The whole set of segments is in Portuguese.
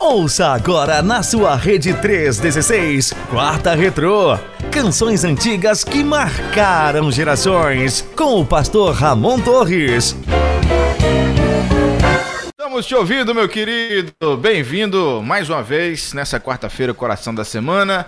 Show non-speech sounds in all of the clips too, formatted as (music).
Ouça agora na sua rede 316, Quarta Retrô. Canções antigas que marcaram gerações. Com o pastor Ramon Torres. Estamos te ouvindo, meu querido. Bem-vindo mais uma vez nessa quarta-feira, coração da semana.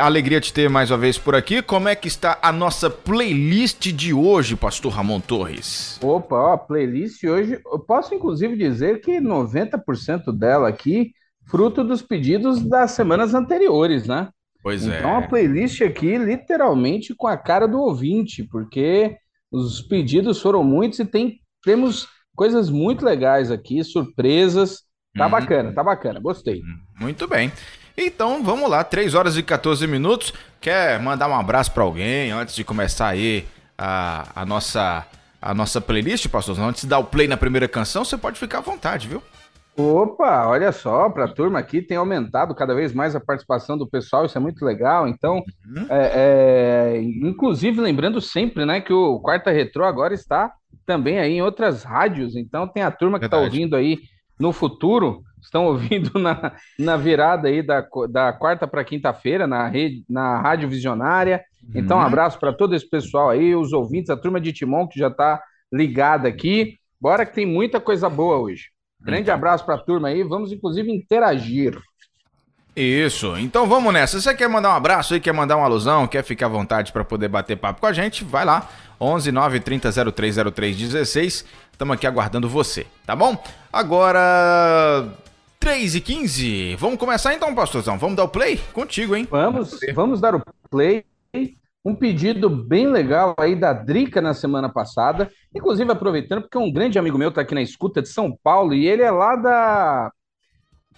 Alegria te ter mais uma vez por aqui. Como é que está a nossa playlist de hoje, Pastor Ramon Torres? Opa, ó, a playlist hoje, eu posso inclusive dizer que 90% dela aqui, fruto dos pedidos das semanas anteriores, né? Pois então, é. Então a playlist aqui, literalmente com a cara do ouvinte, porque os pedidos foram muitos e tem, temos coisas muito legais aqui, surpresas. Tá uhum. bacana, tá bacana, gostei. Muito bem. Então vamos lá, 3 horas e 14 minutos. Quer mandar um abraço para alguém antes de começar aí a, a, nossa, a nossa playlist, pastor? Antes de dar o play na primeira canção, você pode ficar à vontade, viu? Opa, olha só, para a turma aqui tem aumentado cada vez mais a participação do pessoal, isso é muito legal. Então, uhum. é, é, inclusive lembrando sempre, né, que o Quarta Retrô agora está também aí em outras rádios. Então, tem a turma que está ouvindo aí no futuro estão ouvindo na, na virada aí da, da quarta para quinta-feira na rede na Rádio Visionária. Então, um uhum. abraço para todo esse pessoal aí, os ouvintes, a turma de Timon que já está ligada aqui. Bora que tem muita coisa boa hoje. Grande então. abraço para a turma aí, vamos inclusive interagir. Isso, então vamos nessa. Você quer mandar um abraço aí, quer mandar uma alusão, quer ficar à vontade para poder bater papo com a gente? Vai lá, 11 9 30 03 03 16. Estamos aqui aguardando você, tá bom? Agora, 3 e 15. Vamos começar então, pastorzão. Vamos dar o play? Contigo, hein? Vamos, vamos dar o play. Um pedido bem legal aí da Drica na semana passada. Inclusive, aproveitando, porque um grande amigo meu está aqui na escuta de São Paulo e ele é lá da.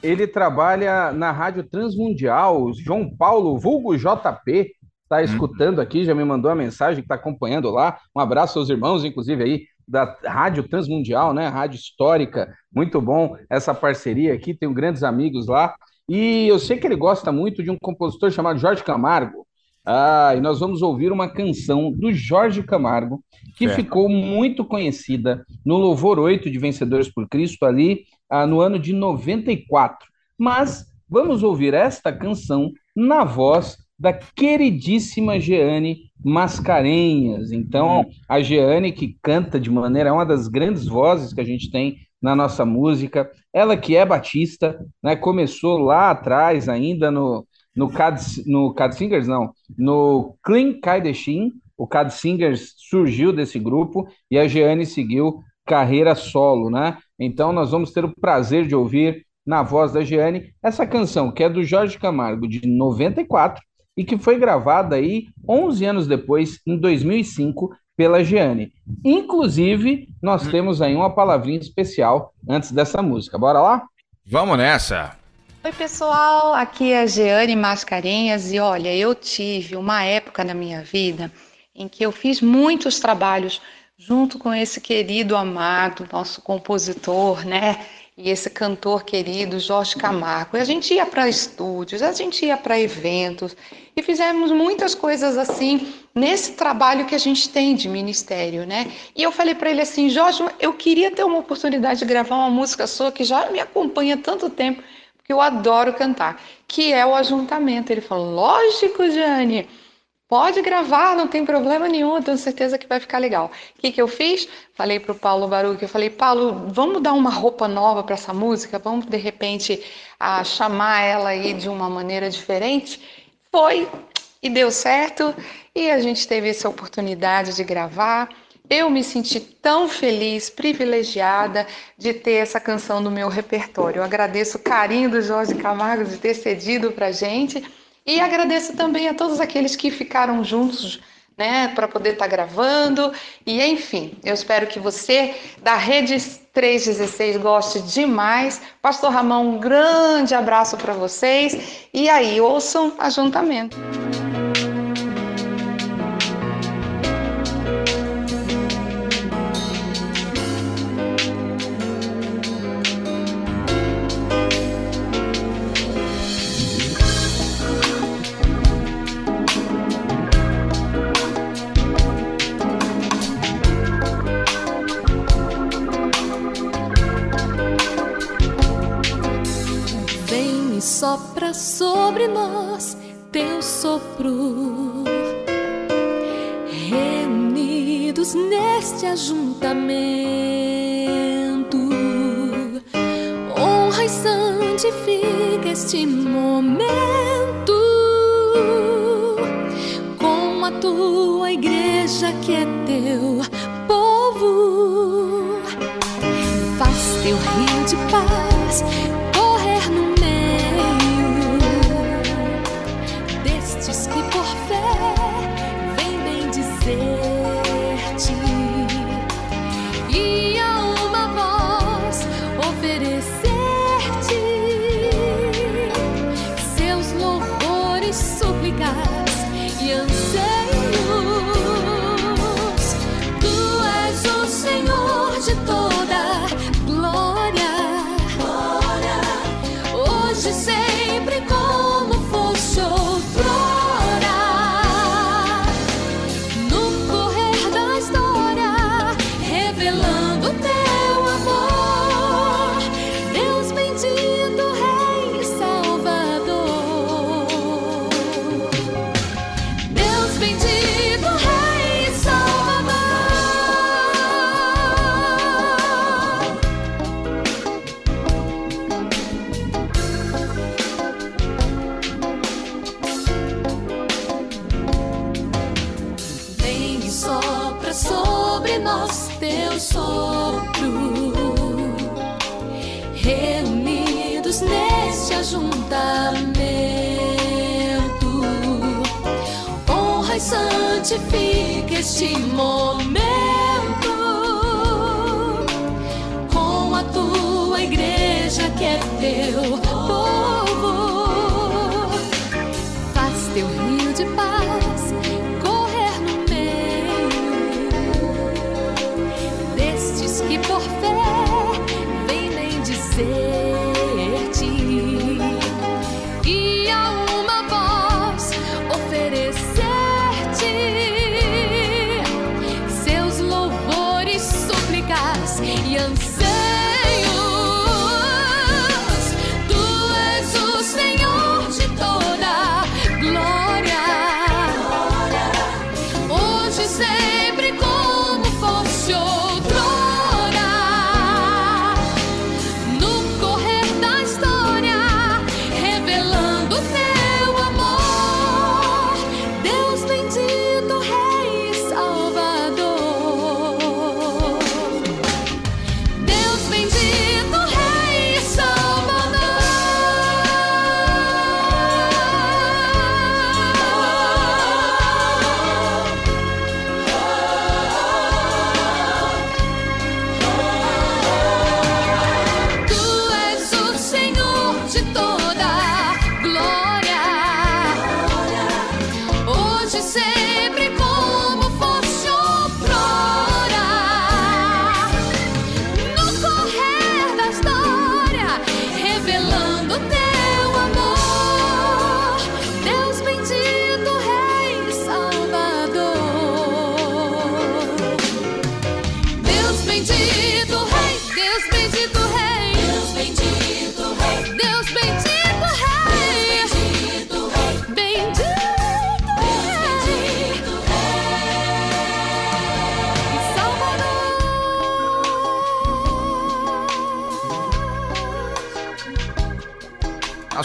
Ele trabalha na Rádio Transmundial. João Paulo, vulgo JP, está uhum. escutando aqui, já me mandou a mensagem que está acompanhando lá. Um abraço aos irmãos, inclusive aí da Rádio Transmundial, né? Rádio histórica, muito bom essa parceria aqui, tenho grandes amigos lá. E eu sei que ele gosta muito de um compositor chamado Jorge Camargo. Ah, e nós vamos ouvir uma canção do Jorge Camargo, que é. ficou muito conhecida no Louvor 8 de Vencedores por Cristo, ali ah, no ano de 94. Mas vamos ouvir esta canção na voz da queridíssima Jeane Mascarenhas. Então, a Jeane que canta de maneira, é uma das grandes vozes que a gente tem na nossa música. Ela que é batista, né, começou lá atrás ainda no no Cad, no Cad Singers, não, no Clean Kaideshin, o Cad Singers surgiu desse grupo e a Jeane seguiu carreira solo, né? Então nós vamos ter o prazer de ouvir na voz da Jeane essa canção que é do Jorge Camargo de 94 e que foi gravada aí 11 anos depois, em 2005, pela Giane. Inclusive, nós hum. temos aí uma palavrinha especial antes dessa música. Bora lá? Vamos nessa! Oi, pessoal, aqui é a Jeane Mascarenhas e olha, eu tive uma época na minha vida em que eu fiz muitos trabalhos junto com esse querido amado, nosso compositor, né? E esse cantor querido Jorge Camargo. E a gente ia para estúdios, a gente ia para eventos e fizemos muitas coisas assim nesse trabalho que a gente tem de ministério, né? E eu falei para ele assim, Jorge, eu queria ter uma oportunidade de gravar uma música sua que já me acompanha há tanto tempo, porque eu adoro cantar, que é o Ajuntamento. Ele falou, lógico, Jane. Pode gravar, não tem problema nenhum, tenho certeza que vai ficar legal. O que, que eu fiz? Falei para o Paulo Baruch, eu falei, Paulo, vamos dar uma roupa nova para essa música? Vamos, de repente, a, chamar ela aí de uma maneira diferente? Foi, e deu certo, e a gente teve essa oportunidade de gravar. Eu me senti tão feliz, privilegiada de ter essa canção no meu repertório. Eu agradeço o carinho do Jorge Camargo de ter cedido para gente e agradeço também a todos aqueles que ficaram juntos né, para poder estar tá gravando. E enfim, eu espero que você da Rede 316 goste demais. Pastor Ramão, um grande abraço para vocês. E aí, ouçam ajuntamento. Sopra sobre nós teu sopro. Reunidos neste ajuntamento, honra e santifica este momento com a tua igreja que é teu santifica este momento com a tua igreja que é teu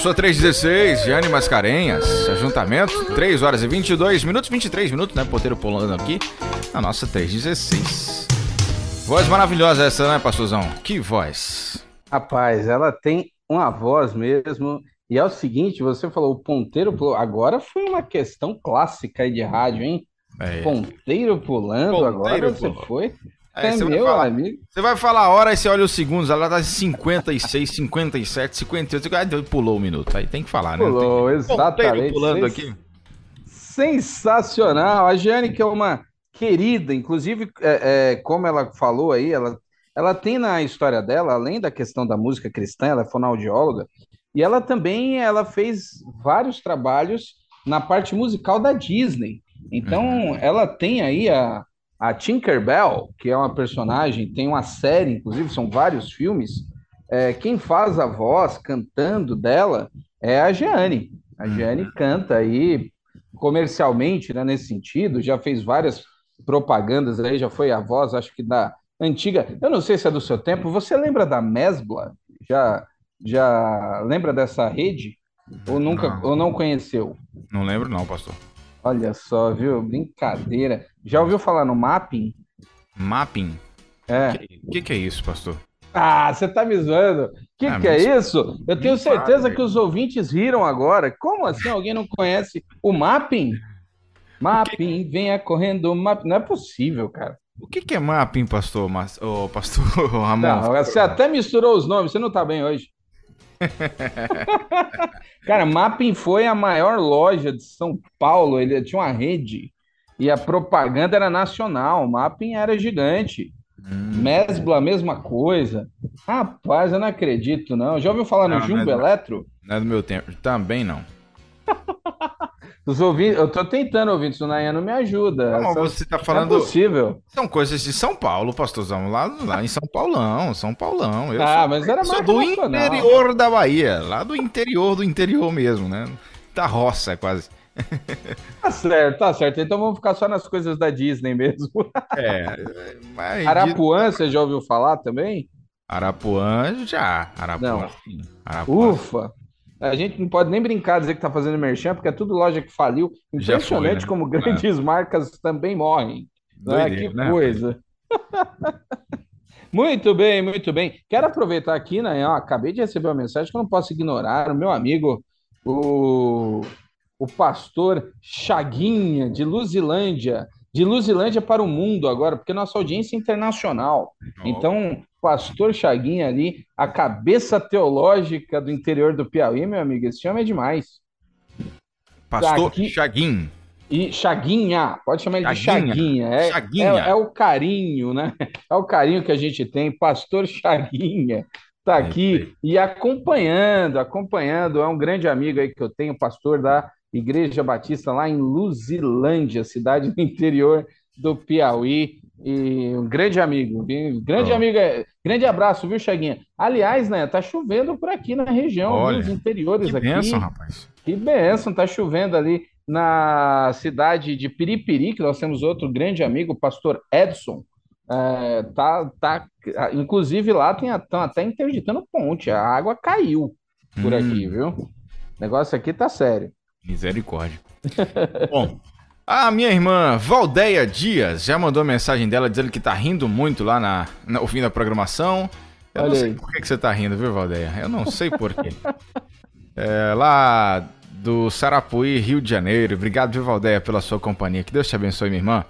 A sua 316, Jane Mascarenhas, ajuntamento, 3 horas e 22 minutos, 23 minutos, né? Poteiro pulando aqui, a nossa 316. Voz maravilhosa essa, né, pastorzão? Que voz. Rapaz, ela tem uma voz mesmo. E é o seguinte, você falou, o ponteiro pulou. Agora foi uma questão clássica aí de rádio, hein? É. Ponteiro pulando, Ponteiro agora você foi. Aí É você vai meu falar- amigo. Você vai falar a hora e você olha os segundos, ela tá em 56, 57, 58, ah, pulou um minuto. Aí tem que falar, né? Pulou, Tem- exatamente. Ponteiro pulando Sens- aqui. Sensacional. A Jane, que é uma querida, inclusive, é, é, como ela falou aí, ela, ela tem na história dela, além da questão da música cristã, ela é fonoaudióloga, e ela também ela fez vários trabalhos na parte musical da Disney. Então, ela tem aí a, a Tinkerbell, que é uma personagem, tem uma série, inclusive, são vários filmes. É, quem faz a voz cantando dela é a Jeane. A Uhum. Jeane canta aí comercialmente, né, nesse sentido, já fez várias propagandas aí, já foi a voz, acho que da antiga. Eu não sei se é do seu tempo. Você lembra da Mesbla? Já, já lembra dessa rede? Ou nunca, Não. ou não conheceu? Não lembro não, pastor. Olha só, viu? Brincadeira. Já ouviu falar no mapping? Mapping. É. O que, que é isso, pastor? Ah, você tá me zoando. O que, Ah, que é isso? Eu tenho me certeza velho. que os ouvintes riram agora. Como assim alguém não conhece o mapping? Mapping, venha correndo, mapping. Não é possível, cara. O que, que é mapping, pastor? Mas, ô, pastor (laughs) Ramon? Não, você até misturou os nomes, você não tá bem hoje. (laughs) Cara, Mapping foi a maior loja de São Paulo. Ele tinha uma rede e a propaganda era nacional. Mapping era gigante. Hum, Mesbla, a mesma coisa. Rapaz, eu não acredito, não. Já ouviu falar no Não, Jumbo Eletro? não é do meu tempo. Também não. Os ouvintes, eu tô tentando ouvir isso, Nayan não me ajuda. Não, você tá é falando. possível. São coisas de São Paulo, pastorzão. Lá, lá em São Paulão, São Paulão. Eu Ah, sou, mas era marca do interior da Bahia. Lá do interior do interior mesmo, né? Da roça, quase. (laughs) Tá certo, tá certo. Então vamos ficar só nas coisas da Disney mesmo. (laughs) É. Mas Arapuã, você já ouviu falar também? Arapuã já. Arapuã, Não. Arapuã. Ufa! A gente não pode nem brincar dizer que tá fazendo merchan, porque é tudo loja que faliu. Impressionante foi, né? como grandes marcas também morrem. né? Doideira, Que né, coisa. (laughs) Muito bem, muito bem. Quero aproveitar aqui, né? ó, acabei de receber uma mensagem que eu não posso ignorar. O meu amigo, o, o pastor Chaguinha, de Luzilândia. De Luzilândia para o mundo agora, porque nossa audiência é internacional. Então, pastor Chaguinha ali, a cabeça teológica do interior do Piauí, meu amigo, esse homem é demais. Pastor Aqui- Chaguin. E Chaguinha, pode chamar ele de Chaguinha. Chaguinha. É, Chaguinha. é, é o carinho, né? É o carinho que a gente tem. Pastor Chaguinha tá aqui e acompanhando, acompanhando. É um grande amigo aí que eu tenho, pastor da Igreja Batista lá em Luzilândia, cidade do interior do Piauí. E um grande amigo, viu? grande Ó. amigo, é- grande abraço, viu, Chaguinha? Aliás, né, tá chovendo por aqui na região? Olha, Os interiores Que aqui. bênção, rapaz. Que benção, tá chovendo ali na cidade de Piripiri, que nós temos outro grande amigo, o pastor Edson. É, tá, tá, inclusive lá tem estão até interditando ponte, a água caiu por Hum. aqui, viu? O negócio aqui tá sério. Misericórdia. (laughs) Bom, a minha irmã Valdeia Dias já mandou mensagem dela dizendo que tá rindo muito lá na, na, fim da programação. Eu não Olha sei aí. por que, que você tá rindo, viu, Valdeia? Eu não sei por quê. (laughs) É, lá do Sarapuí, Rio de Janeiro. Obrigado, viu, Valdeia, pela sua companhia. Que Deus te abençoe, minha irmã.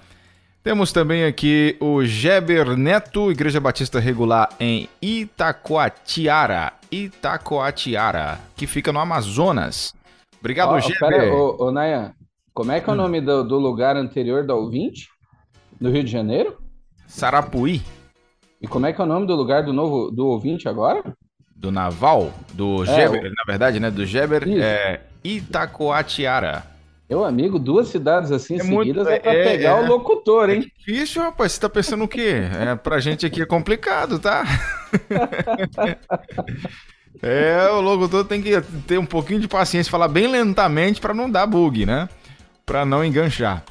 Temos também aqui o Geber Neto, Igreja Batista Regular em Itacoatiara. Itacoatiara, que fica no Amazonas. Obrigado, Ó, Geber. pera, ô, ô, Nayan, como é que Hum. é o nome do, do lugar anterior da ouvinte? Do Rio de Janeiro? Sarapuí, E como é que é o nome do lugar do novo do ouvinte agora? do Naval, do É, Geber, na verdade, né? Do Geber, Isso. é Itacoatiara. Meu amigo, duas cidades assim É muito- seguidas é pra é- pegar é. o locutor, hein? Difícil, rapaz. Você tá pensando o quê? É, pra gente aqui é complicado, tá? (laughs) é, o locutor tem que ter um pouquinho de paciência, falar bem lentamente pra não dar bug, né? Pra não enganchar.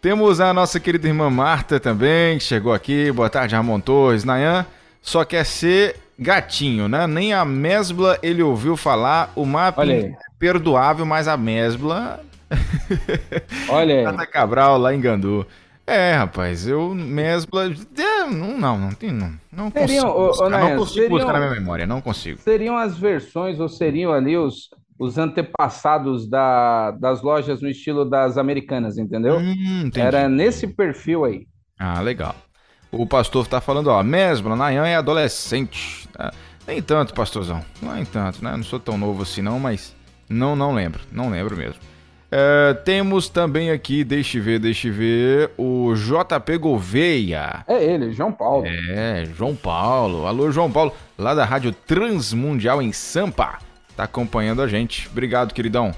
Temos a nossa querida irmã Marta também, que chegou aqui. Boa tarde, Ramon Torres. Nayan só quer ser gatinho, né? Nem a Mesbla ele ouviu falar. O mapa é perdoável, mas a Mesbla (laughs) Olha aí. Tata Cabral lá em Gandu. É, rapaz, eu Mesbla. é, não, não, não tem. Não, não Seriam, consigo. ô, ô, buscar, Nayan, não consigo seriam- buscar na minha memória, não consigo. Seriam as versões ou seriam ali os, os antepassados da, das lojas no estilo das americanas, entendeu? Hum. Era nesse perfil aí. Ah, legal. O pastor tá falando, ó, Mesbla, Nayan é adolescente. tá? Nem tanto, pastorzão. Nem tanto, né? Não sou tão novo assim, não, mas não, não lembro. Não lembro mesmo. É, temos também aqui, deixa eu ver, deixa eu ver, o JP Gouveia. É ele, João Paulo. É, João Paulo. Alô, João Paulo, lá da Rádio Transmundial em Sampa. Tá acompanhando a gente. Obrigado, queridão,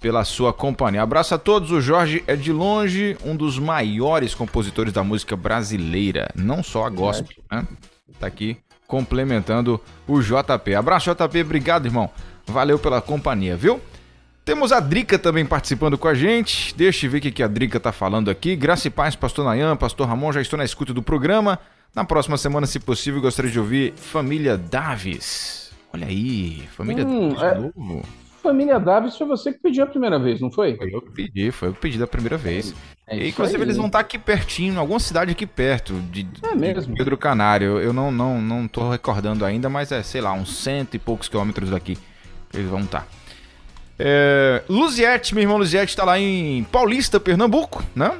pela sua companhia. Abraço a todos. O Jorge é de longe um dos maiores compositores da música brasileira, não só a gospel, né? Tá aqui complementando o JP. Abraço, JP. Obrigado, irmão. Valeu pela companhia, viu? Temos a Drica também participando com a gente. Deixa eu ver o que a Drica tá falando aqui. Graça e paz, pastor Nayan, pastor Ramon, já estou na escuta do programa. Na próxima semana, se possível, gostaria de ouvir Família Davis. Olha aí, Família Hum, Davis é. de novo. Família Davis foi você que pediu a primeira vez, não foi? Foi eu que pedi, foi eu que pedi da primeira vez. É E, inclusive, aí. eles vão estar aqui pertinho, em alguma cidade aqui perto de, É de mesmo? Pedro Canário. Eu não, não, não tô recordando ainda, mas é, sei lá, uns cento e poucos quilômetros daqui eles vão estar. É, Luziette, meu irmão Luziette, tá lá em Paulista, Pernambuco, né?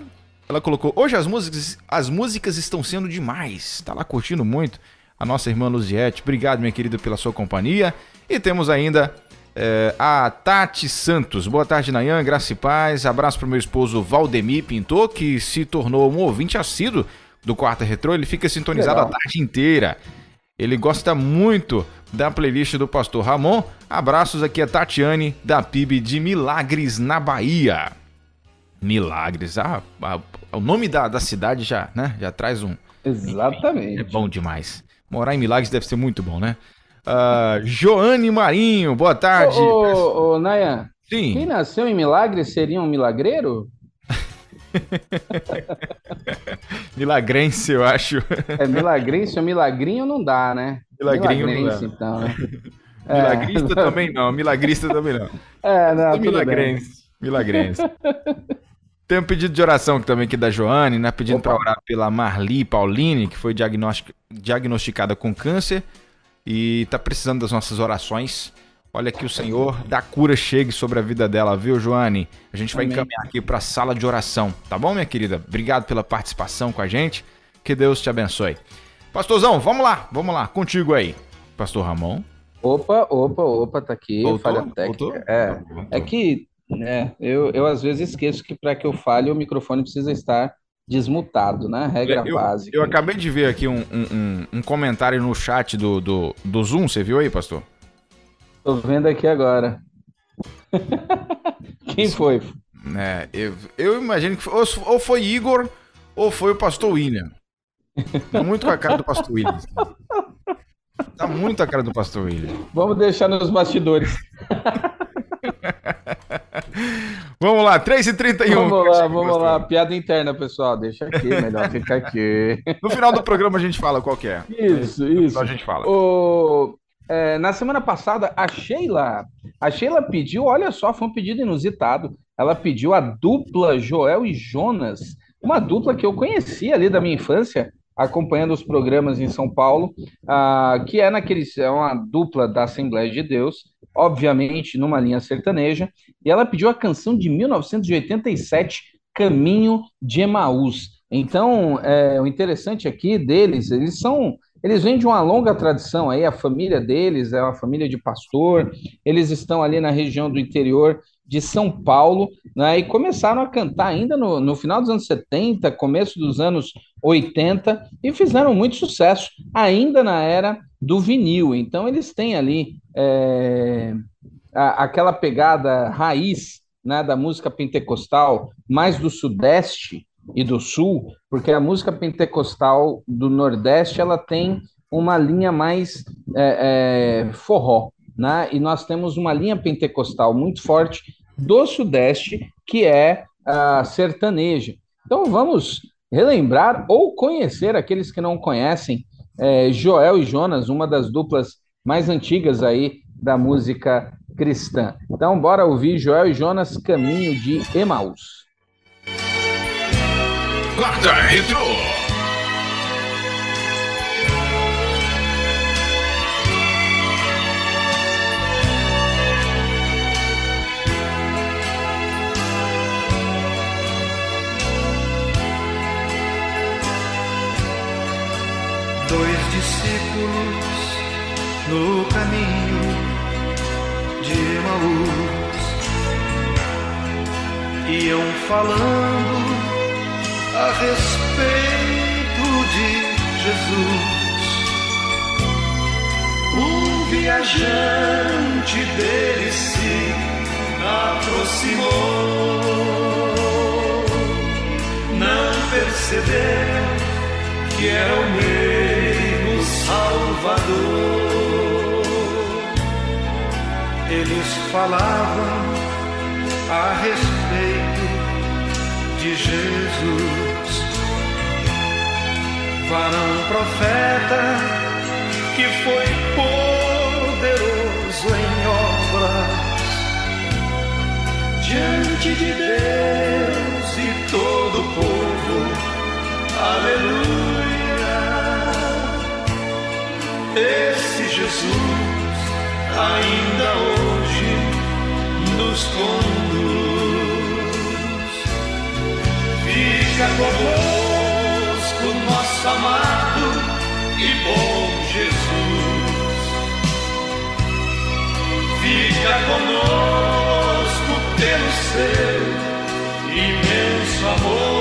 Ela colocou, hoje as músicas, as músicas estão sendo demais. Tá lá curtindo muito. A nossa irmã Luziette, obrigado, minha querida, pela sua companhia. E temos ainda é, a Tati Santos. Boa tarde, Nayan, graça e paz. Abraço pro meu esposo Valdemir Pintor, que se tornou um ouvinte assíduo do Quarta Retrô. Ele fica sintonizado Legal. a tarde inteira. Ele gosta muito da playlist do Pastor Ramon. Abraços aqui a Tatiane, da PIB de Milagres, na Bahia. Milagres, ah, ah, o nome da, da cidade já, né, já traz um... É Exatamente. bom demais. Morar em Milagres deve ser muito bom, né? Ah, Joane Marinho, boa tarde. Ô, ô, ô, Nayan, quem Sim, nasceu em Milagre seria um milagreiro? (laughs) milagrense, eu acho. É milagrense ou milagrinho não dá, né? Milagrinho não dá. Milagrense, então, né? (laughs) Milagrista também não, milagrista também não. É, não, tudo bem. milagrense. (laughs) Tem um pedido de oração também aqui da Joane, né? Pedindo para orar pela Marli Pauline, que foi diagnosticada com câncer e tá precisando das nossas orações. Olha que o Senhor da cura chegue sobre a vida dela, viu, Joane? A gente vai Amém. encaminhar aqui para a sala de oração, tá bom, minha querida? Obrigado pela participação com a gente. Que Deus te abençoe. Pastorzão, vamos lá, vamos lá, contigo aí. Pastor Ramon. Opa, opa, opa, tá aqui. Voltou? Falha técnica. Voltou? É. Voltou. É que né, eu, eu às vezes esqueço que para que eu fale o microfone precisa estar desmutado, né? Regra eu, básica. eu acabei de ver aqui um, um- um- comentário no chat do, do, do Zoom, você viu aí, pastor? Tô vendo aqui agora. (laughs) Quem foi? É, eu, eu imagino que foi, ou, ou foi Igor ou foi o pastor William. Tá muito com a cara do pastor William. Tá muito a cara do pastor William. Vamos deixar nos bastidores. (laughs) Vamos lá, 3h31. Vamos lá, vamos lá. Piada interna, pessoal. Deixa aqui, melhor ficar aqui. (laughs) No final do programa a gente fala qual é. Isso, No isso. a gente fala. O- é, na semana passada, a Sheila, a Sheila pediu, olha só, foi um pedido inusitado. Ela pediu a dupla Joel e Jonas, uma dupla que eu conhecia ali da minha infância, acompanhando os programas em São Paulo, ah, que é naqueles, é uma dupla da Assembleia de Deus, obviamente numa linha sertaneja, e ela pediu a canção de 1987, Caminho de Emaús. Então, é, o interessante aqui deles, eles são eles vêm de uma longa tradição aí, a família deles é uma família de pastor, eles estão ali na região do interior de São Paulo, né, e começaram a cantar ainda no, no final dos anos 70, começo dos anos 80, e fizeram muito sucesso, ainda na era do vinil. Então, eles têm ali é, a- aquela pegada raiz né, da música pentecostal, mais do Sudeste, e do Sul, porque a música pentecostal do Nordeste ela tem uma linha mais é, é, forró, né? E nós temos uma linha pentecostal muito forte do Sudeste que é a sertaneja. Então vamos relembrar ou conhecer aqueles que não conhecem é, Joel e Jonas, uma das duplas mais antigas aí da música cristã. Então bora ouvir Joel e Jonas Caminho de Emaús. Quarta Retro. Dois discípulos no caminho de Emaús iam falando a respeito de Jesus. Um viajante dele se aproximou, não percebeu que era o meio Salvador. eles falavam a respeito de Jesus. Varão profeta que foi poderoso em obras diante de Deus e todo o povo. Aleluia. Esse Jesus ainda hoje nos conduz. Fica conosco, nosso amado e bom Jesus. Fica conosco pelo seu imenso amor.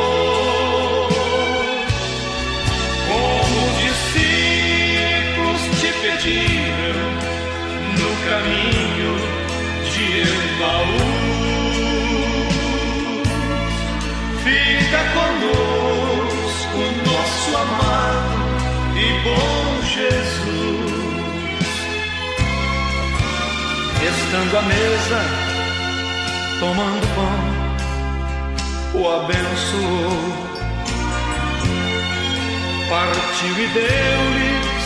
Estando à mesa, tomando pão, o abençoou. Partiu e deu-lhes,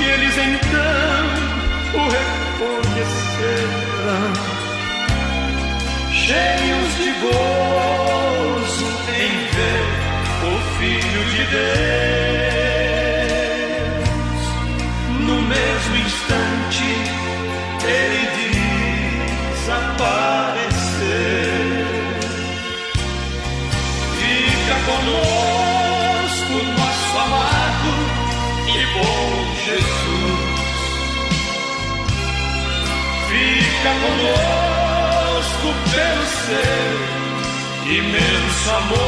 e eles então o reconheceram. Cheios de gozo em ver o Filho de Deus. No mesmo conosco, nosso amado e bom Jesus. Fica conosco pelo seu imenso amor.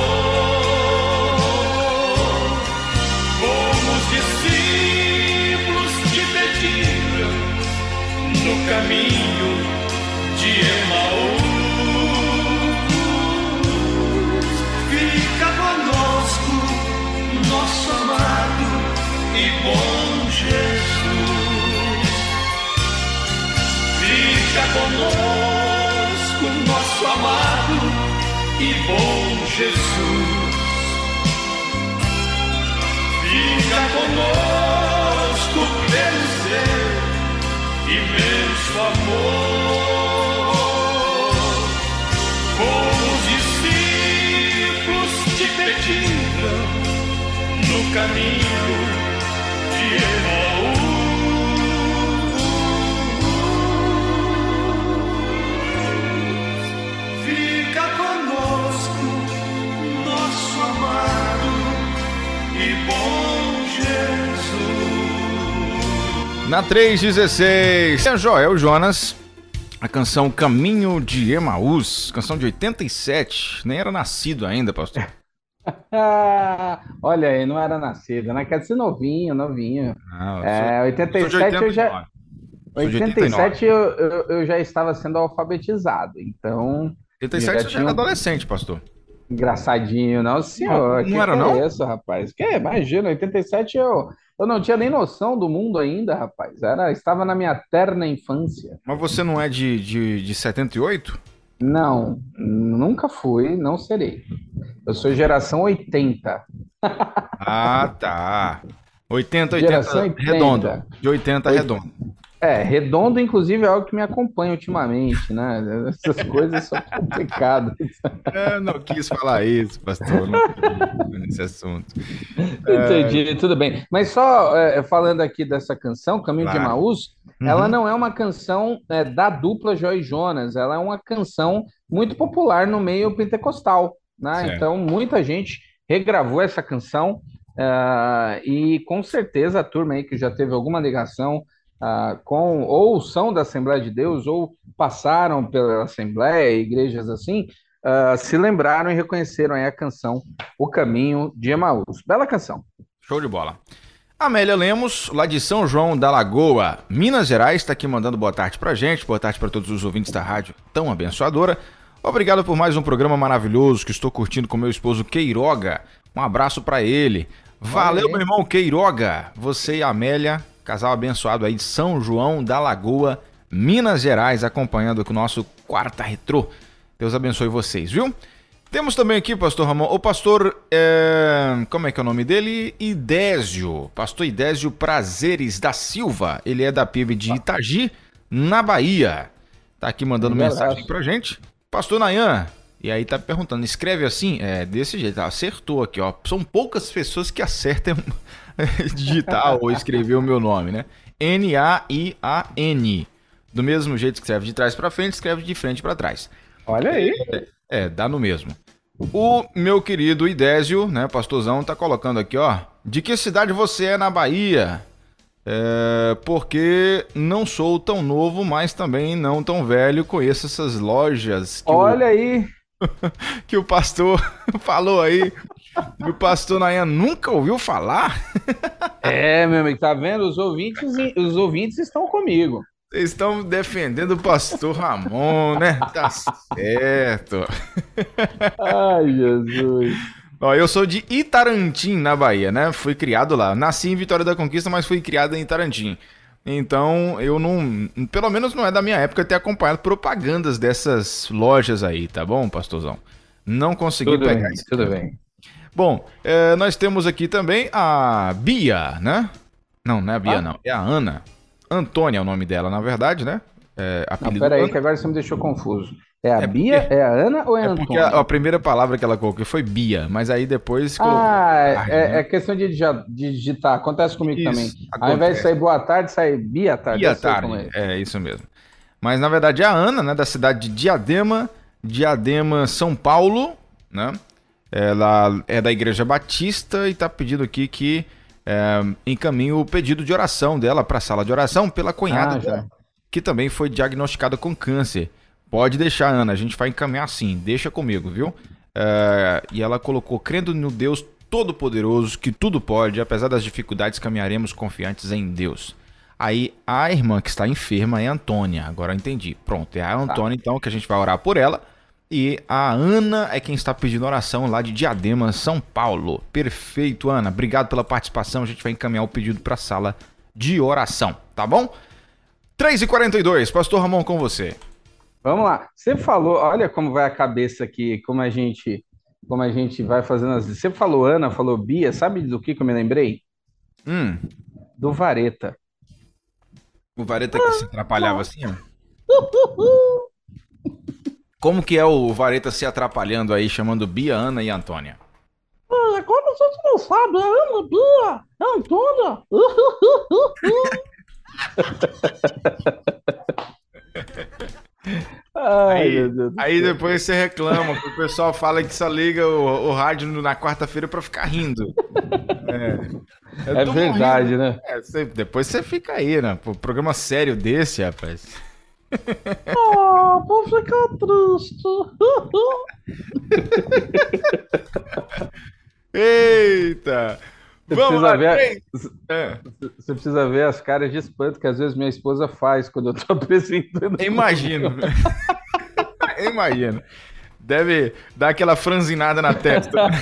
Como os discípulos te pediram no caminho de Emaús. Bom Jesus. Fica conosco, nosso amado e bom Jesus. Fica conosco pelo seu imenso amor. Como os discípulos te pediram no caminho Na 316, é Joel Jonas, a canção Caminho de Emaús, canção de 87, nem era nascido ainda, pastor. Ah, (laughs) olha aí, não era nascido, né? Quer dizer novinho, novinho. Não, eu É, sou- de 87 eu já. 89. Sou de 87 eu, eu, eu já estava sendo alfabetizado, então 87 Já você já era um- adolescente, pastor. engraçadinho, não, senhor. Não que era, que não? é isso, rapaz? Que, imagina, 87 eu, eu não tinha nem noção do mundo ainda, rapaz. Era, estava na minha terna infância. Mas você não é de, de, de 78? Não, nunca fui, não serei. Eu sou geração 80. Ah, tá. 80, 80, Geração 80. redondo. De 80 redondo. É, redondo, inclusive, é algo que me acompanha ultimamente, né? Essas coisas são complicadas. Eu não quis falar isso, pastor. Nesse assunto. Entendi, tudo bem. Mas só é, falando aqui dessa canção, Caminho de Claro. Emaús, Uhum. ela não é uma canção é, da dupla Joy Jonas, ela é uma canção muito popular no meio pentecostal, né? Certo. Então, muita gente regravou essa canção ah, e com certeza a turma aí que já teve alguma ligação ah, com ou são da Assembleia de Deus ou passaram pela Assembleia, igrejas assim, ah, se lembraram e reconheceram aí a canção O Caminho de Emaús. Bela canção. Show de bola. Amélia Lemos, lá de São João da Lagoa, Minas Gerais, está aqui mandando boa tarde pra gente, boa tarde para todos os ouvintes da rádio tão abençoadora. Obrigado por mais um programa maravilhoso que estou curtindo com meu esposo Queiroga. Um abraço pra ele. Valeu, aí. meu irmão Queiroga. Você e a Amélia, casal abençoado aí de São João da Lagoa, Minas Gerais, acompanhando com o nosso Quarta Retrô. Deus abençoe vocês, viu? Temos também aqui, pastor Ramon, o pastor, é, como é que é o nome dele? Idésio, pastor Idésio Prazeres da Silva. Ele é da PIB de Itagi, na Bahia. Tá aqui mandando Um mensagem pra gente. Pastor Nayan, e aí tá perguntando, escreve assim? É, desse jeito, acertou aqui, ó. São poucas pessoas que acertam (laughs) digitar ou escrever o meu nome, né? N-A-I-A-N. Do mesmo jeito que escreve de trás pra frente, escreve de frente pra trás. Olha aí. É, dá no mesmo. O meu querido Idésio, né, pastorzão, tá colocando aqui, ó. De que cidade você é na Bahia? É, porque não sou tão novo, mas também não tão velho. Conheço essas lojas Olha aí. o, (laughs) que o pastor (laughs) falou aí. E o pastor Nayan nunca ouviu falar? (laughs) É, meu amigo, tá vendo? Os ouvintes, os ouvintes estão comigo. Vocês estão defendendo o pastor Ramon, né? Tá certo. Ai, Jesus. (laughs) Ó, eu sou de Itarantim, na Bahia, né? Fui criado lá. Nasci em Vitória da Conquista, mas fui criado em Itarantim. Então, eu não. Pelo menos não é da minha época ter acompanhado propagandas dessas lojas aí, tá bom, pastorzão? Não consegui Tudo pegar bem, isso. tudo bem. Bom, é, nós temos aqui também a Bia, né? Não, não é a Bia, Ah. não. É a Ana. Antônia é o nome dela, na verdade, né? É, Não, apelido pera aí, Ana. que agora você me deixou confuso. É a É Bia, porque- é a Ana ou é a É porque Antônia? a, a primeira palavra que ela colocou foi Bia, mas aí depois colocou. Ah, é, né? é questão de, digi- de digitar. Acontece comigo Isso, também. Ao invés de acontece. sair boa tarde, sai Bia tarde. Bia Tarde. é. É isso mesmo. Mas na verdade é a Ana, né, da cidade de Diadema, Diadema, São Paulo, né? Ela é da Igreja Batista e tá pedindo aqui que é, encaminhe o pedido de oração dela para a sala de oração pela cunhada Ah, dela, que também foi diagnosticada com câncer. Pode deixar, Ana, a gente vai encaminhar sim, deixa comigo, viu? É, e ela colocou, crendo no Deus Todo-Poderoso, que tudo pode, apesar das dificuldades, caminharemos confiantes em Deus. Aí a irmã que está enferma é a Antônia, agora eu entendi. Pronto, é a Antônia então que a gente vai orar por ela. E a Ana é quem está pedindo oração lá de Diadema, São Paulo. Perfeito, Ana. Obrigado pela participação. A gente vai encaminhar o pedido para a sala de oração, tá bom? 3h42, Pastor Ramon com você. Vamos lá. Você falou, olha como vai a cabeça aqui, como a gente, como a gente vai fazendo as. Você falou Ana, falou Bia, sabe do que, que eu me lembrei? Hum, Do Vareta. o Vareta que se atrapalhava assim, ó. (laughs) Como que é o Vareta se atrapalhando aí, chamando Bia, Ana e Antônia? Agora vocês não sabem, Ana, Bia, Antônia. (laughs) Ai, Aí- Aí depois você reclama, que o pessoal fala que só liga o, o rádio na quarta-feira pra ficar rindo. (laughs) É, É verdade, morrendo. né? É, você- depois você fica aí, né? Pô, programa sério desse, rapaz. Ah, vou ficar triste. (laughs) Eita! Você Vamos precisa lá, ver- três. É, Você precisa ver as caras de espanto que às vezes minha esposa faz quando eu tô (laughs) apresentando. imagino. (laughs) imagino. Deve dar aquela franzinada na testa. (laughs)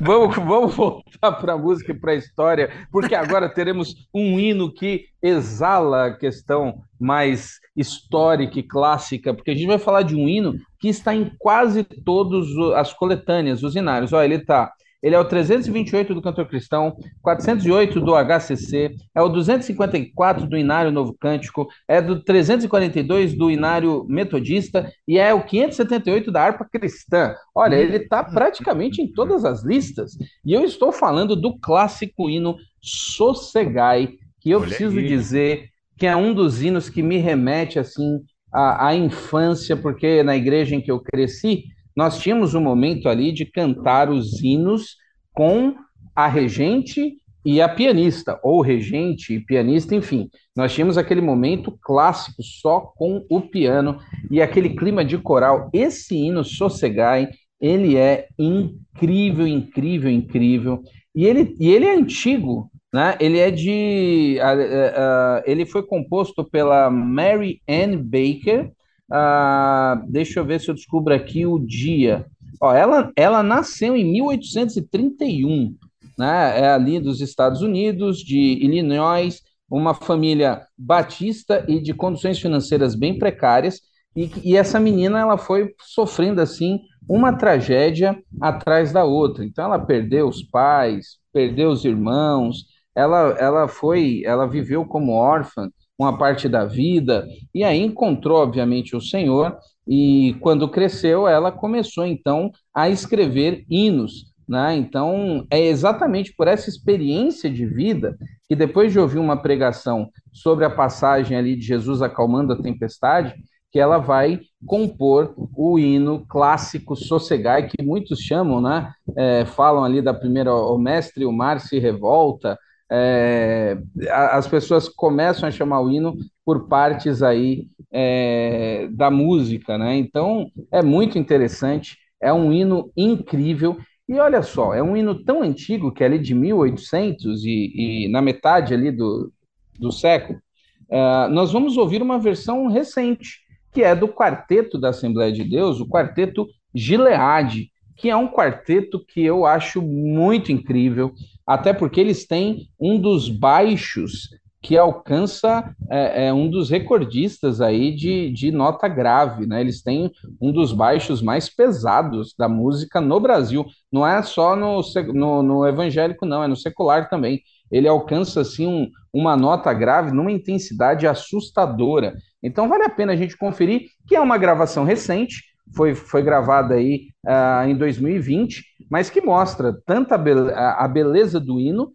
Vamos, vamos voltar para a música e para a história, porque agora teremos um hino que exala a questão mais histórica e clássica, porque a gente vai falar de um hino que está em quase todas as coletâneas, os hinários. Olha, ele está. Ele é o 328 do Cantor Cristão, 408 do HCC, é o 254 do Inário Novo Cântico, é do 342 do Inário Metodista e é o 578 da Harpa Cristã. Olha, ele está praticamente em todas as listas. E eu estou falando do clássico hino Sossegai, que eu Olha preciso aí. dizer que é um dos hinos que me remete assim à, à infância, porque na igreja em que eu cresci, nós tínhamos um momento ali de cantar os hinos com a regente e a pianista, ou regente e pianista, enfim. Nós tínhamos aquele momento clássico só com o piano e aquele clima de coral. Esse hino Sossegai, ele é incrível, incrível, incrível. E ele, e ele é antigo, né? Ele é de. ah, ah, ele foi composto pela Mary Ann Baker. Ah, deixa eu ver se eu descubro aqui o dia. Ó, ela, ela nasceu em 1831, né? É ali dos Estados Unidos, de Illinois, uma família batista e de condições financeiras bem precárias, e, e essa menina ela foi sofrendo assim uma tragédia atrás da outra. Então ela perdeu os pais, perdeu os irmãos, ela, ela foi, ela viveu como órfã uma parte da vida e aí encontrou obviamente o Senhor e quando cresceu ela começou então a escrever hinos, né? Então é exatamente por essa experiência de vida que depois de ouvir uma pregação sobre a passagem ali de Jesus acalmando a tempestade, que ela vai compor o hino clássico Sossegai, que muitos chamam, né? É, falam ali da primeira, o mestre, o mar se revolta, é, as pessoas começam a chamar o hino por partes aí é, da música, né? Então é muito interessante, é um hino incrível. E olha só, é um hino tão antigo que é ali de 1800 e, e na metade ali do, do século. Uh, nós vamos ouvir uma versão recente, que é do quarteto da Assembleia de Deus, o quarteto Gileade, que é um quarteto que eu acho muito incrível, até porque eles têm um dos baixos que alcança é, é, um dos recordistas aí de, de nota grave, né? Eles têm um dos baixos mais pesados da música no Brasil. Não é só no, no, no evangélico, não, é no secular também. Ele alcança assim um, uma nota grave numa intensidade assustadora. Então vale a pena a gente conferir que é uma gravação recente, foi, foi gravada aí uh, em 2020, mas que mostra tanto a, be a beleza do hino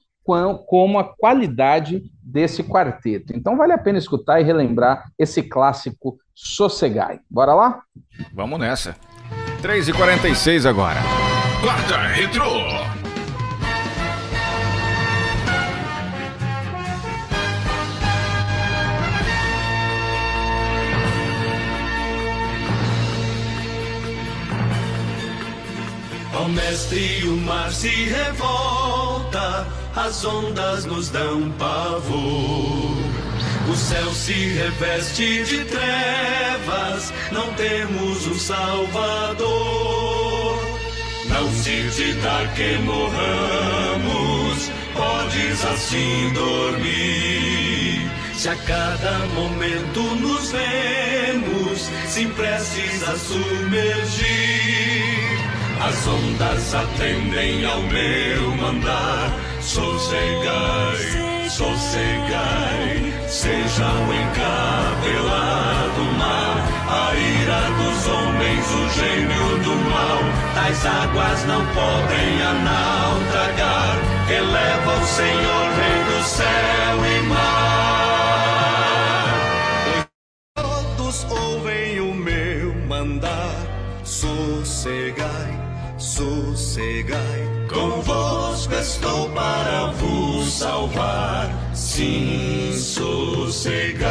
como a qualidade desse quarteto. Então vale a pena escutar e relembrar esse clássico Sossegai. Bora lá? Vamos nessa. 3h46 agora. Quarta Retro. Ó mestre, o mar se revolta, as ondas nos dão pavor. O céu se reveste de trevas, não temos um salvador. Não se te dá que morramos, podes assim dormir. Se a cada momento nos vemos, se prestes a submergir. As ondas atendem ao meu mandar. Sossegai, sossegai, seja o encabelado mar, a ira dos homens, o gênio do mal. Tais águas não podem a naufragar, eleva o Senhor, rei do céu e mar. Todos ouvem o meu mandar, sossegai sossegai. Convosco estou para vos salvar. Sim, sossegai.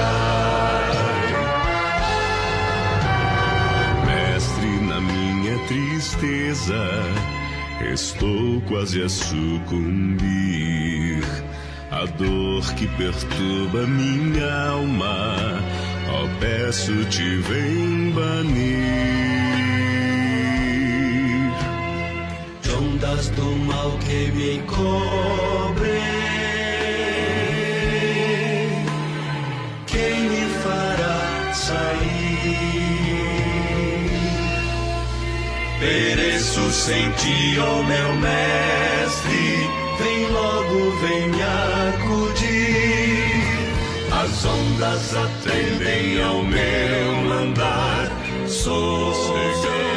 Mestre, na minha tristeza, estou quase a sucumbir. A dor que perturba minha alma, ó, peço-te, vem banir. Do mal que me cobrem. Quem me fará sair? Pereço sem ti, ó oh meu mestre, vem logo, vem me acudir. As ondas atendem ao meu mandar, sossegai.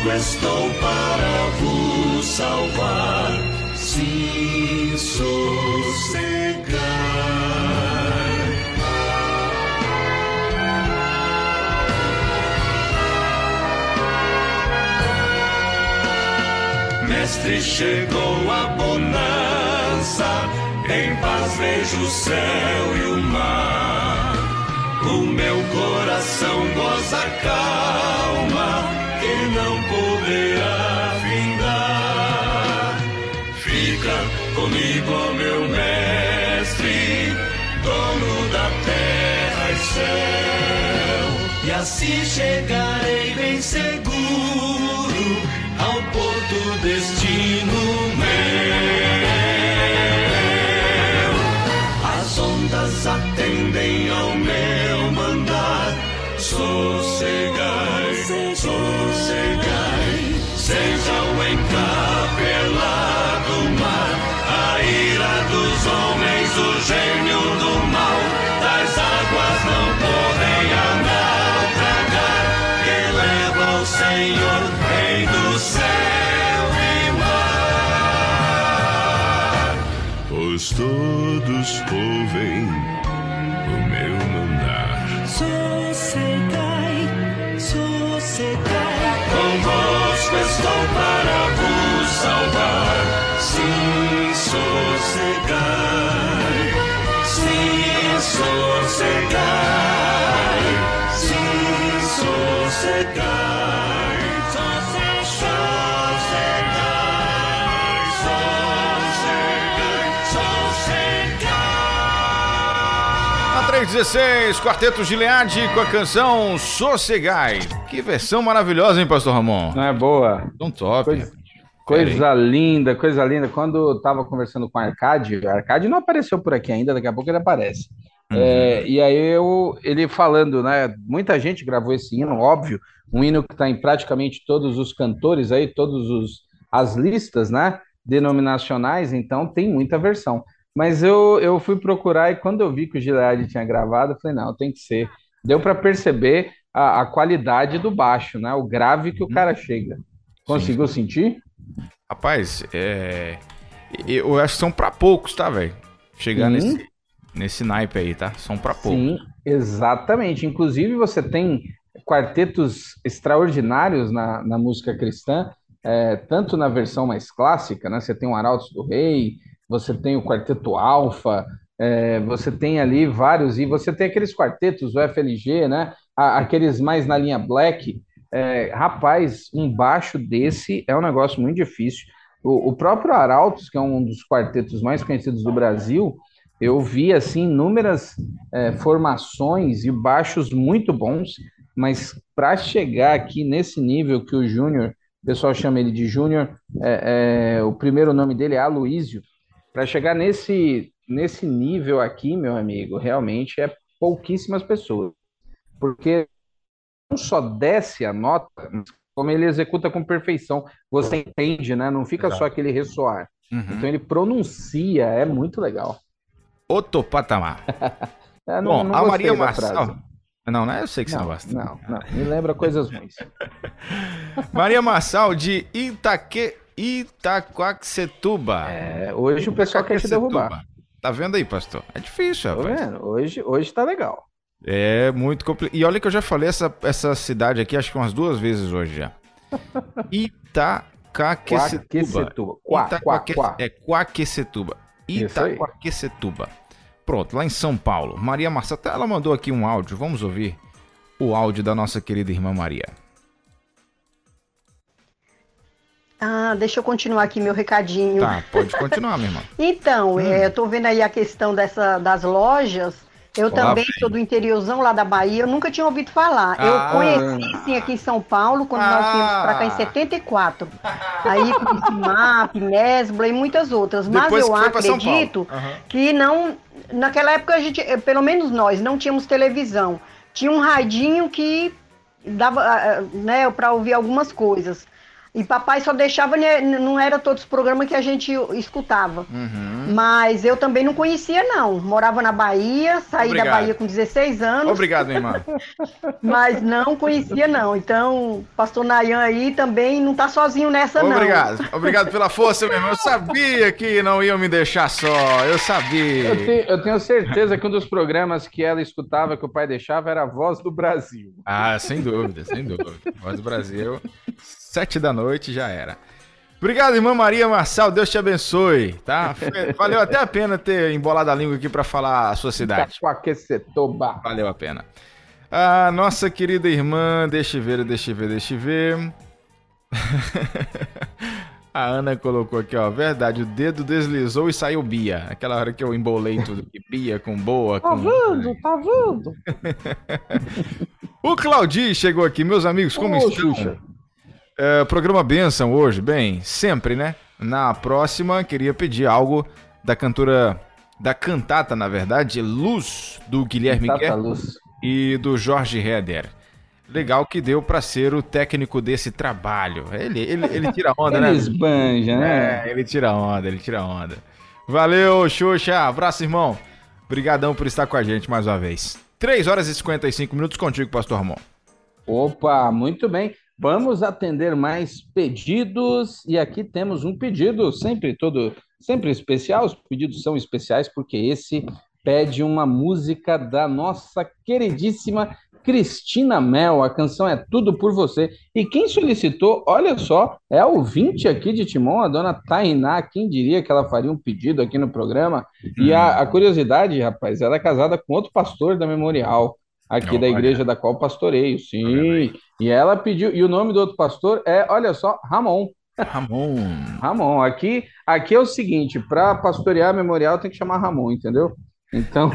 Convosco estou para vos salvar. Sim, sossegai. Mestre, chegou a bonança, em paz vejo o céu e o mar. O meu coração goza calma céu. E assim chegarei bem seguro ao porto destino todos ouvem o meu mandar. Sossegai, sossegai. Convosco estou para vos salvar. Sim, sossegai. 616, Quarteto Gileade com a canção Sossegai. Que versão maravilhosa, hein, Pastor Ramon? Não é boa? Tão top. Coisa, coisa linda, coisa linda. Quando eu tava conversando com o Arcade, o Arcade não apareceu por aqui ainda, daqui a pouco ele aparece. Uhum. É, e aí eu, ele falando, né? Muita gente gravou esse hino, óbvio, um hino que está em praticamente todos os cantores aí, todos as listas, né? Denominacionais, então tem muita versão. Mas eu, eu fui procurar e quando eu vi que o Gilead tinha gravado, eu falei, não, tem que ser. Deu para perceber a, a qualidade do baixo, né? O grave que o cara chega. Conseguiu sentir? Rapaz, é. Eu acho que são pra poucos, tá, velho? Chegar Sim. nesse, nesse naipe aí, tá? São pra poucos. Sim, exatamente. Inclusive, você tem quartetos extraordinários na, na música cristã, é, tanto na versão mais clássica, né? Você tem o Arautos do Rei, você tem o Quarteto Alfa, é, você tem ali vários, e você tem aqueles quartetos, o FLG, né? Aqueles mais na linha black. É, rapaz, um baixo desse é um negócio muito difícil. O, o próprio Arautos, que é um dos quartetos mais conhecidos do Brasil, eu vi assim inúmeras é, formações e baixos muito bons, mas para chegar aqui nesse nível que o Júnior, o pessoal chama ele de Júnior, é, é, o primeiro nome dele é Aloísio, para chegar nesse, nesse nível aqui, meu amigo, realmente é pouquíssimas pessoas, porque não só desce a nota, mas como ele executa com perfeição, você entende, né? Não fica só aquele ressoar. Uhum. Então ele pronuncia, é muito legal. Outro patamar. (laughs) É, Bom, a gostei Maria Marçal. Não, não é? Eu sei que você não Não, gosta. não, não. Me lembra coisas ruins. (laughs) Maria Marçal de Itaque... Itaquaquecetuba. É, hoje o pessoal quer te derrubar. Tá vendo aí, pastor? É difícil, rapaz. vendo? Hoje, hoje tá legal. É muito complicado. E olha que eu já falei essa, essa cidade aqui, acho que umas duas vezes hoje já. (laughs) Itaquaquecetuba. Quaquecetuba. Quá, quá, Itaquaque- quá. É Quaquecetuba. Itaquaquecetuba. Pronto, lá em São Paulo. Maria Marçal, até ela mandou aqui um áudio. Vamos ouvir o áudio da nossa querida irmã Maria. Ah, deixa eu continuar aqui meu recadinho. Tá, pode continuar, minha irmã. (laughs) Então, é, eu tô vendo aí a questão dessa, das lojas. Eu Lá também vem. sou do interiorzão lá da Bahia, eu nunca tinha ouvido falar. Ah. eu conheci sim aqui em São Paulo, quando nós Ah. viemos pra cá em 74. Aí (laughs) conheci MAP, Mesbla e muitas outras. Mas eu acredito Aham. que não. Naquela época, a gente, eh, pelo menos nós, não tínhamos televisão. Tinha um radinho que dava ah, ah, né, para ouvir algumas coisas. E papai só deixava, não era todos os programas que a gente escutava. Uhum. Mas eu também não conhecia, não. Morava na Bahia, saí Obrigado. da Bahia com 16 anos, Obrigado, irmã. (laughs) mas não conhecia, não. Então, pastor Nayan aí também não tá sozinho nessa, não. Obrigado. Obrigado pela força, meu irmão. Eu sabia que não iam me deixar só. Eu sabia. Eu tenho, eu tenho certeza que um dos programas que ela escutava, que o pai deixava, era a Voz do Brasil. Ah, sem dúvida, sem dúvida. Voz do Brasil, sete da noite já era. Obrigado, irmã Maria Marçal. Deus te abençoe, tá? (laughs) Valeu até a pena ter embolado a língua aqui pra falar a sua cidade. Itacoaquecetuba. Valeu a pena. A nossa querida irmã, deixa eu ver, deixa eu ver, deixa eu ver. (laughs) A Ana colocou aqui, ó, verdade, o dedo deslizou e saiu Bia. Aquela hora que eu embolei tudo Bia com boa, Tá com... vendo? Tá vendo? (laughs) O Claudi chegou aqui, meus amigos, como Ô, estão? Xuxa. É, programa Benção hoje, bem, sempre, né? Na próxima, queria pedir algo da cantora, da cantata, na verdade, Luz, do Guilherme Guerra e do Jorge Heder. Legal que deu pra ser o técnico desse trabalho. Ele, ele, ele tira (laughs) onda, né? Ele esbanja, né? É, ele tira onda, ele tira onda. Valeu, Xuxa. Abraço, irmão. Obrigadão por estar com a gente mais uma vez. 3 horas e 55 minutos contigo, Pastor Ramon. Opa, muito bem. Vamos atender mais pedidos e aqui temos um pedido sempre todo sempre especial. Os pedidos são especiais porque esse pede uma música da nossa queridíssima Cristina Mel. A canção é Tudo por Você. E quem solicitou, olha só, é a ouvinte aqui de Timon, a dona Tainá. Quem diria que ela faria um pedido aqui no programa? E a, a curiosidade, rapaz, ela é casada com outro pastor da Memorial, aqui da Olha. igreja da qual pastoreio. Sim. E ela pediu, e o nome do outro pastor é, olha só, Ramon. Ramon. Ramon. Aqui, aqui é o seguinte, para pastorear memorial tem que chamar Ramon, entendeu? Então,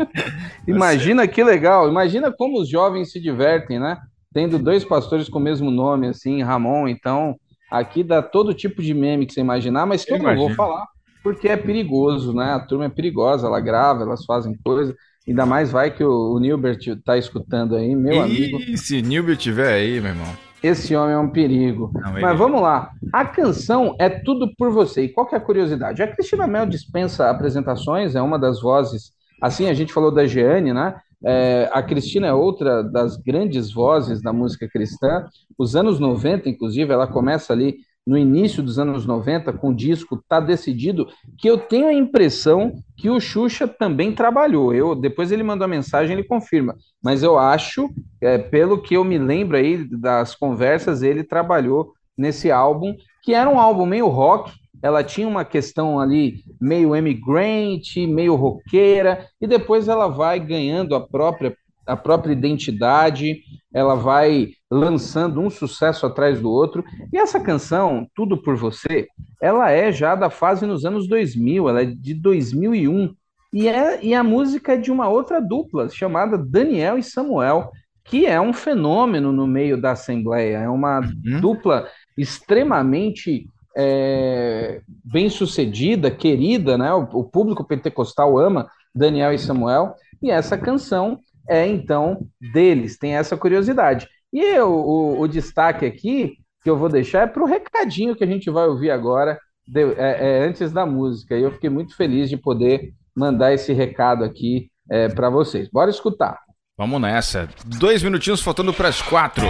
(laughs) imagina que legal, imagina como os jovens se divertem, né? Tendo dois pastores com o mesmo nome, assim, Ramon. Então, aqui dá todo tipo de meme que você imaginar, mas que eu, Eu não vou falar, porque é perigoso, né? A turma é perigosa, ela grava, elas fazem coisa. Ainda mais vai que o, o Nilbert tá escutando aí, meu amigo. E se Nilber tiver aí, meu irmão? Esse homem é um perigo. Não, ele- Mas vamos lá. A canção é tudo por você. E qual que é a curiosidade? A Cristina Mel dispensa apresentações, é uma das vozes. Assim, a gente falou da Jeane, né? É, a Cristina é outra das grandes vozes da música cristã. Os anos 90, inclusive, ela começa ali no início dos anos 90 com o disco Tá Decidido, que eu tenho a impressão que o Xuxa também trabalhou. Eu, depois ele mandou a mensagem, ele confirma. Mas eu acho é, pelo que eu me lembro aí das conversas, ele trabalhou nesse álbum, que era um álbum meio rock, ela tinha uma questão ali meio emigrante, meio roqueira, e depois ela vai ganhando a própria, a própria identidade, ela vai lançando um sucesso atrás do outro, e essa canção, Tudo Por Você, ela é já da fase nos anos 2000, ela é de 2001, e, é, e a música é de uma outra dupla, chamada Daniel e Samuel, que é um fenômeno no meio da Assembleia, é uma Uhum. dupla extremamente é, bem sucedida, querida, né? O, o público pentecostal ama Daniel e Samuel, e essa canção é então deles, tem essa curiosidade. E eu, o, o destaque aqui que eu vou deixar é para o recadinho que a gente vai ouvir agora, de- é, é, antes da música. E eu fiquei muito feliz de poder mandar esse recado aqui para vocês. Bora escutar. Vamos nessa. Dois minutinhos faltando para as quatro.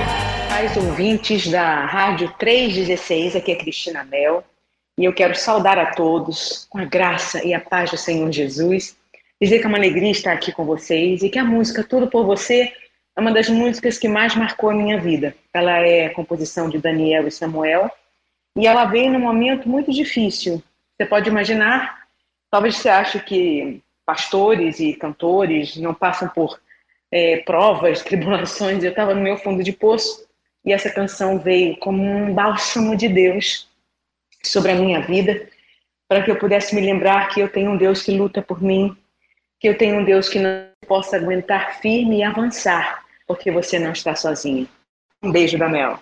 Pais ouvintes da Rádio 316, aqui é Cristina Mel, e eu quero saudar a todos com a graça e a paz do Senhor Jesus, dizer que é uma alegria estar aqui com vocês e que a música Tudo por Você é uma das músicas que mais marcou a minha vida. Ela é composição de Daniel e Samuel, e ela veio num momento muito difícil. Você pode imaginar, talvez você ache que pastores e cantores não passam por é, provas, (laughs) tribulações, eu estava no meu fundo de poço e essa canção veio como um bálsamo de Deus sobre a minha vida, para que eu pudesse me lembrar que eu tenho um Deus que luta por mim, que eu tenho um Deus que não possa aguentar firme e avançar, porque você não está sozinha. Um beijo da Mel.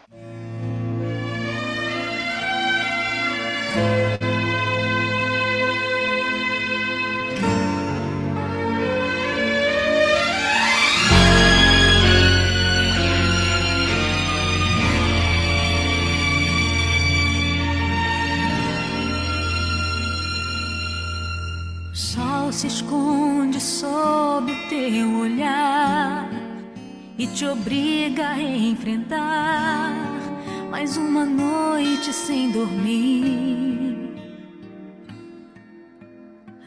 Teu olhar e te obriga a enfrentar mais uma noite sem dormir.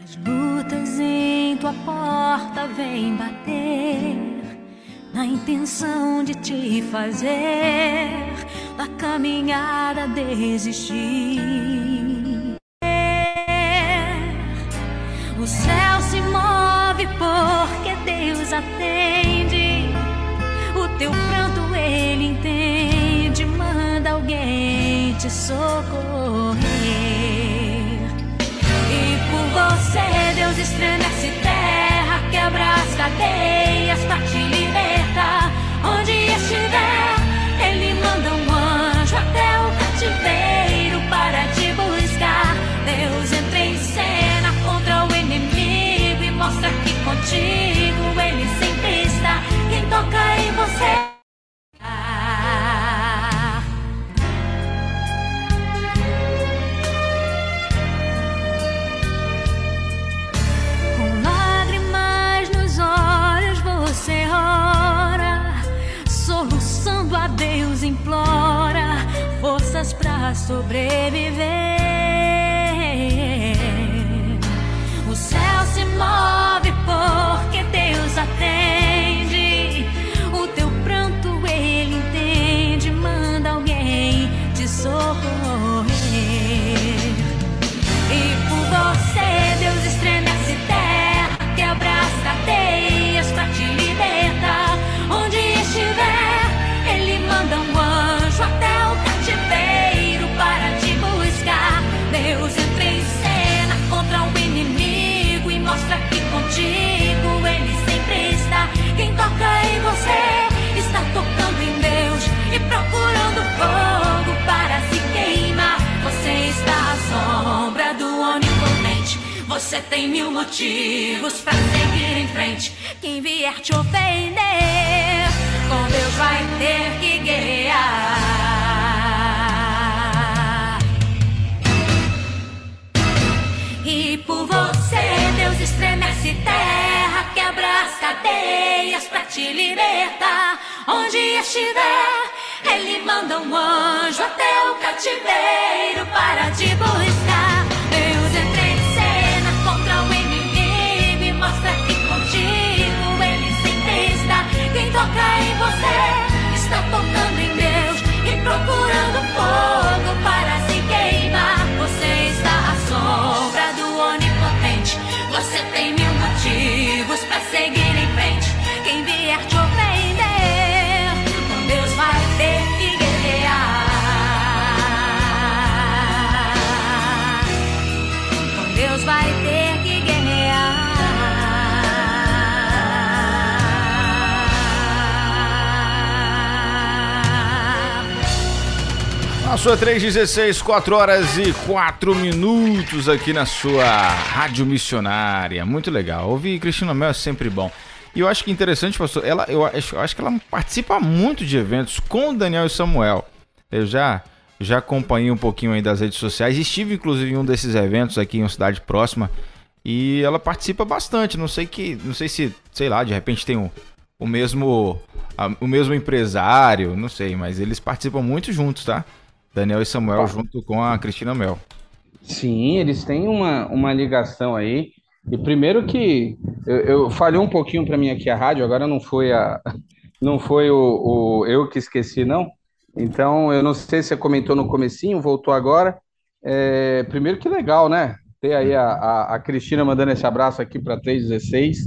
As lutas em tua porta vêm bater na intenção de te fazer da caminhada desistir. Teu pranto ele entende, manda alguém te socorrer. E por você Deus estremece terra, quebra as cadeias pra te libertar. Onde estiver, ele manda um anjo até o cativeiro para te buscar. Deus entra em cena contra o inimigo e mostra que contigo você. Com lágrimas nos olhos você ora, soluçando a Deus implora forças pra sobreviver. Você tem mil motivos para seguir em frente. Quem vier te ofender, com Deus vai ter que guerrear. E por você Deus estremece terra, quebra as cadeias pra te libertar. Onde estiver, Ele manda um anjo até o cativeiro para te buscar. E procurando Sua 316, 4 horas e 4 minutos aqui na sua Rádio Missionária. Muito legal. Ouvir Cristina Mel é sempre bom. E eu acho que interessante, pastor, ela, eu, acho, eu acho que ela participa muito de eventos com Daniel e Samuel. Eu já, já acompanhei um pouquinho aí das redes sociais. Estive, inclusive, em um desses eventos aqui em uma cidade próxima. E ela participa bastante. Não sei que. Não sei se, sei lá, de repente tem o, o mesmo. o mesmo empresário, não sei, mas eles participam muito juntos, tá? Daniel e Samuel junto com a Cristina Mel. Sim, eles têm uma, uma ligação aí. E primeiro que eu, eu falhei um pouquinho para mim aqui a rádio, agora não foi a (laughs) não foi o, o eu que esqueci, não. Então, eu não sei se você comentou no comecinho, voltou agora. É, primeiro que legal, né? Ter aí a, a, a Cristina mandando esse abraço aqui para 316.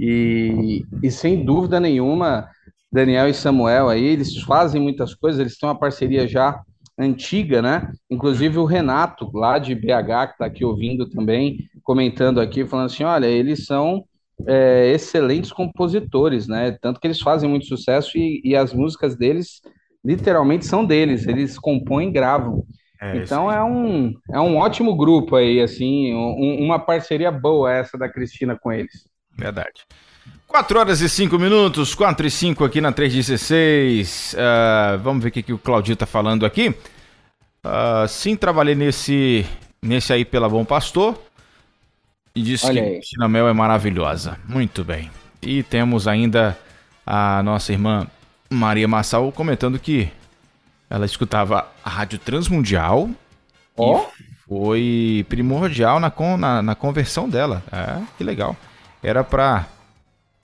E, e sem dúvida nenhuma, Daniel e Samuel aí, eles fazem muitas coisas, eles têm uma parceria já antiga, né? Inclusive o Renato, lá de BH, que está aqui ouvindo também, comentando aqui, falando assim: olha, eles são é, excelentes compositores, né? Tanto que eles fazem muito sucesso e, e as músicas deles literalmente são deles, eles compõem e gravam. então é um, é um ótimo grupo aí, assim, um- uma parceria boa essa da Cristina com eles. Verdade. 4 horas e 5 minutos, 4 e 5 aqui na 316. Ah, vamos ver o que, que o Claudio tá falando aqui. Ah, sim, trabalhei nesse, nesse aí pela Bom Pastor. E disse Olha que. Cristina Mel é maravilhosa. Muito bem. E temos ainda a nossa irmã Maria Massal comentando que ela escutava a Rádio Transmundial e foi primordial na, con- na, na conversão dela. É, que legal. Era pra.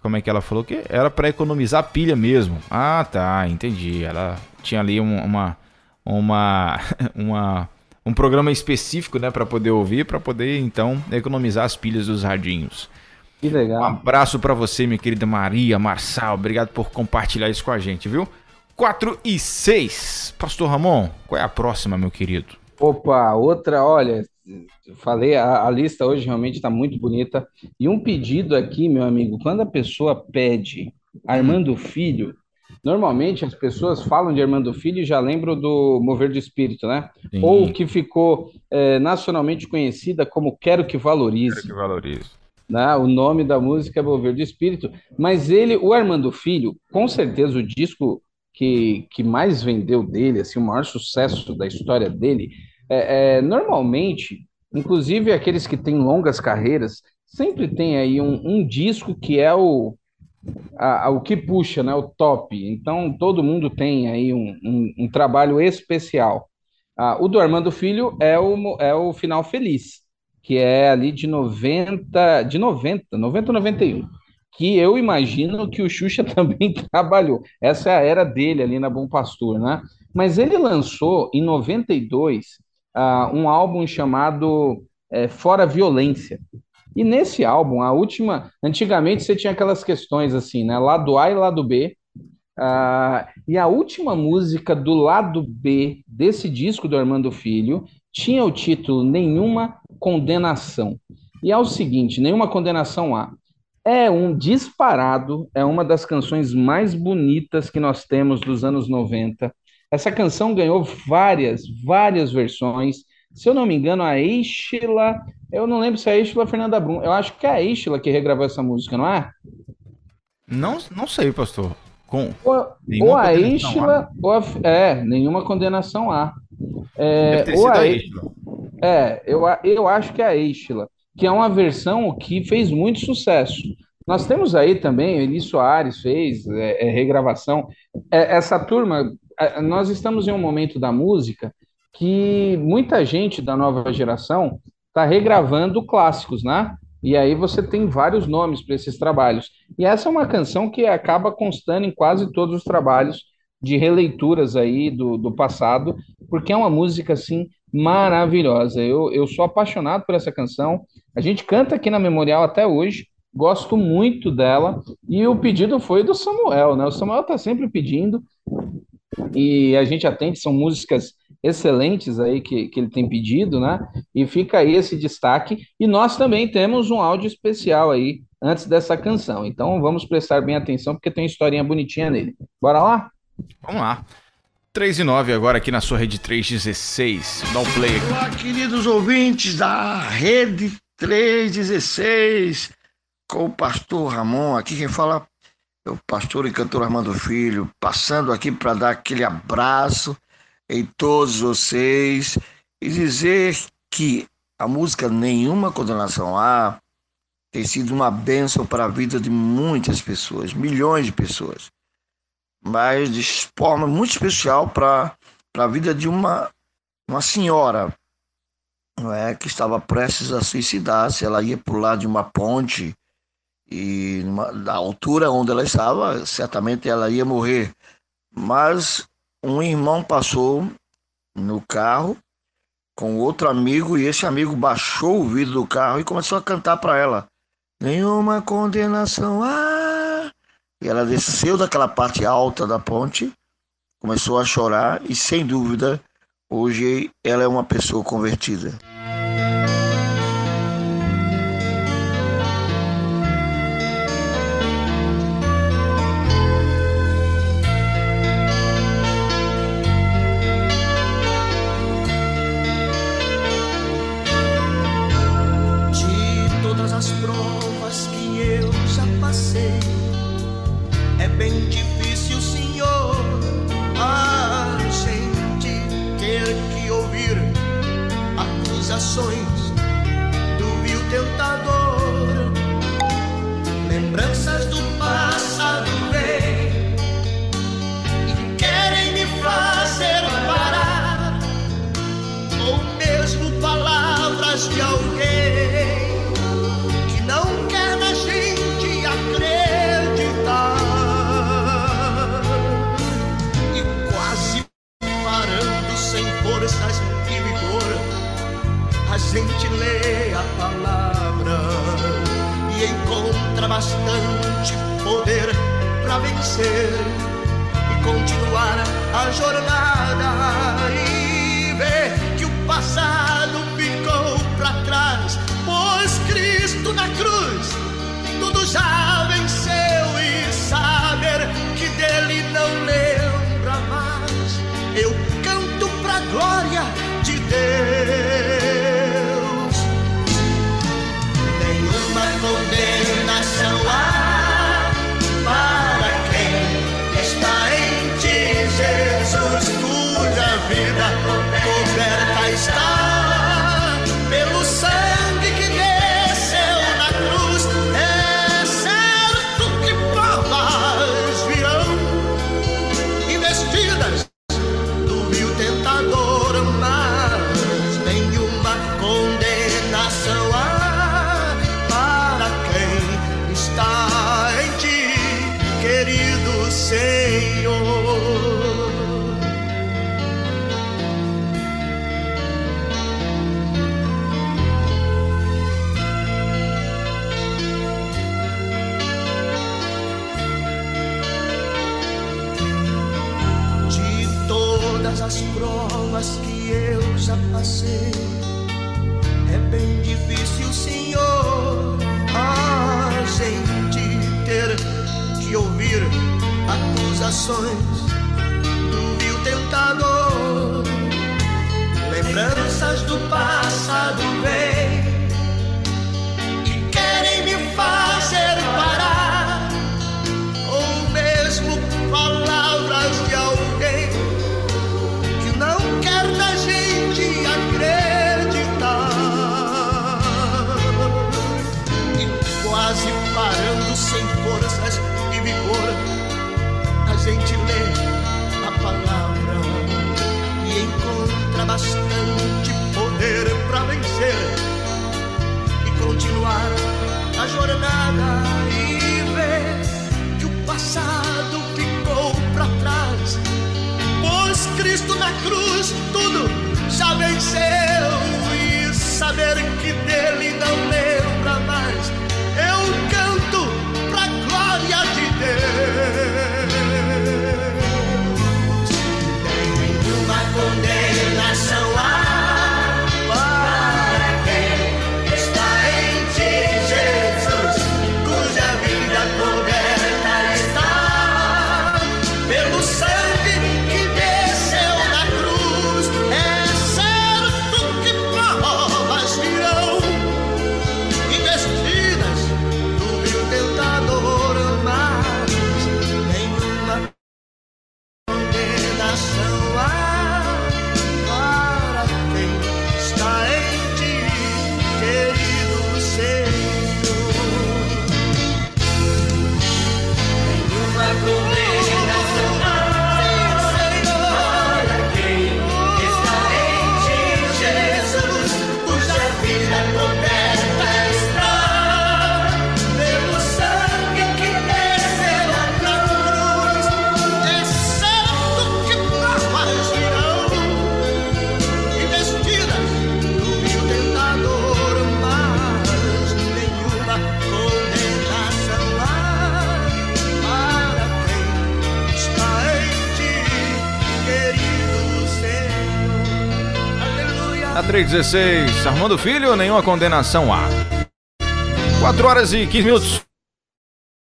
Como é que ela falou que? Era pra economizar pilha mesmo. Ah, tá, entendi. Ela tinha ali um- uma, uma, (laughs) uma um programa específico, né, para poder ouvir, para poder então economizar as pilhas dos radinhos. Que legal. Um abraço para você, minha querida Maria Marçal. Obrigado por compartilhar isso com a gente, viu? 4 e 6. Pastor Ramon, qual é a próxima, meu querido? Opa, outra, olha, falei, a, a lista hoje realmente está muito bonita. E um pedido aqui, meu amigo, quando a pessoa pede Armando Filho, normalmente as pessoas falam de Armando Filho e já lembram do Mover do Espírito, né? Sim. Ou que ficou é, nacionalmente conhecida como Quero que Valorize. Quero que valorize. né? O nome da música é Mover do Espírito, mas ele, o Armando Filho, com certeza o disco que, que mais vendeu dele, assim, o maior sucesso da história dele, é, é, normalmente, inclusive aqueles que têm longas carreiras, sempre tem aí um, um disco que é o, a- a- o que puxa, né? O top. Então, todo mundo tem aí um, um, um trabalho especial. Ah, o do Armando Filho é o, é o Final Feliz, que é ali de 90, de 90, 90, 91, que eu imagino que o Xuxa (laughs) também trabalhou. Essa é a era dele ali na Bom Pastor, né? Mas ele lançou em 92 ah, um álbum chamado eh, Fora Violência. E nesse álbum, a última. Antigamente você tinha aquelas questões assim, né? Lado A e lado B. Ah, e a última música do lado B desse disco do Armando Filho tinha o título Nenhuma Condenação. E é o seguinte: Nenhuma Condenação há. É um disparado, é uma das canções mais bonitas que nós temos dos anos 90. Essa canção ganhou várias, várias versões. Se eu não me engano, a Eichla, eu não lembro se é a Eichla ou a Fernanda Brum, eu acho que é a Eichla que regravou essa música, não é? Não, não sei, pastor. Com Ou, ou a Eichla, ou a, é, nenhuma condenação há. É, ou a a. É, eu, eu acho que é a Eichla, que é uma versão que fez muito sucesso. Nós temos aí também, Eli Soares fez é, é, regravação. É, essa turma, nós estamos em um momento da música que muita gente da nova geração está regravando clássicos, né? E aí você tem vários nomes para esses trabalhos. E essa é uma canção que acaba constando em quase todos os trabalhos de releituras aí do, do passado, porque é uma música assim maravilhosa. Eu, eu sou apaixonado por essa canção. A gente canta aqui na Memorial até hoje, gosto muito dela. E o pedido foi do Samuel, né? O Samuel está sempre pedindo e a gente atende, são músicas excelentes aí que, que ele tem pedido, né? E fica aí esse destaque. E nós também temos um áudio especial aí antes dessa canção. Então vamos prestar bem atenção, porque tem uma historinha bonitinha nele. Bora lá? Vamos lá. 3 e 9 agora aqui na sua rede 316. Dá um play aqui. Olá, queridos ouvintes da Rede 316, com o pastor Ramon. Aqui quem fala o pastor e cantor Armando Filho, passando aqui para dar aquele abraço em todos vocês e dizer que a música Nenhuma Condenação Há tem sido uma bênção para a vida de muitas pessoas, milhões de pessoas, mas de forma muito especial para a vida de uma, uma senhora não é, que estava prestes a suicidar-se. Ela ia pular de uma ponte e numa, da altura onde ela estava, certamente ela ia morrer. Mas um irmão passou no carro com outro amigo e esse amigo baixou o vidro do carro e começou a cantar para ela: Nenhuma condenação. Ah! E ela desceu daquela parte alta da ponte, começou a chorar e, sem dúvida, hoje ela é uma pessoa convertida. Bastante poder para vencer e continuar a jornada e ver que o passado já venceu. E saber que dele não lembra 316, Armando Filho, nenhuma condenação há. 4 horas e 15 minutos.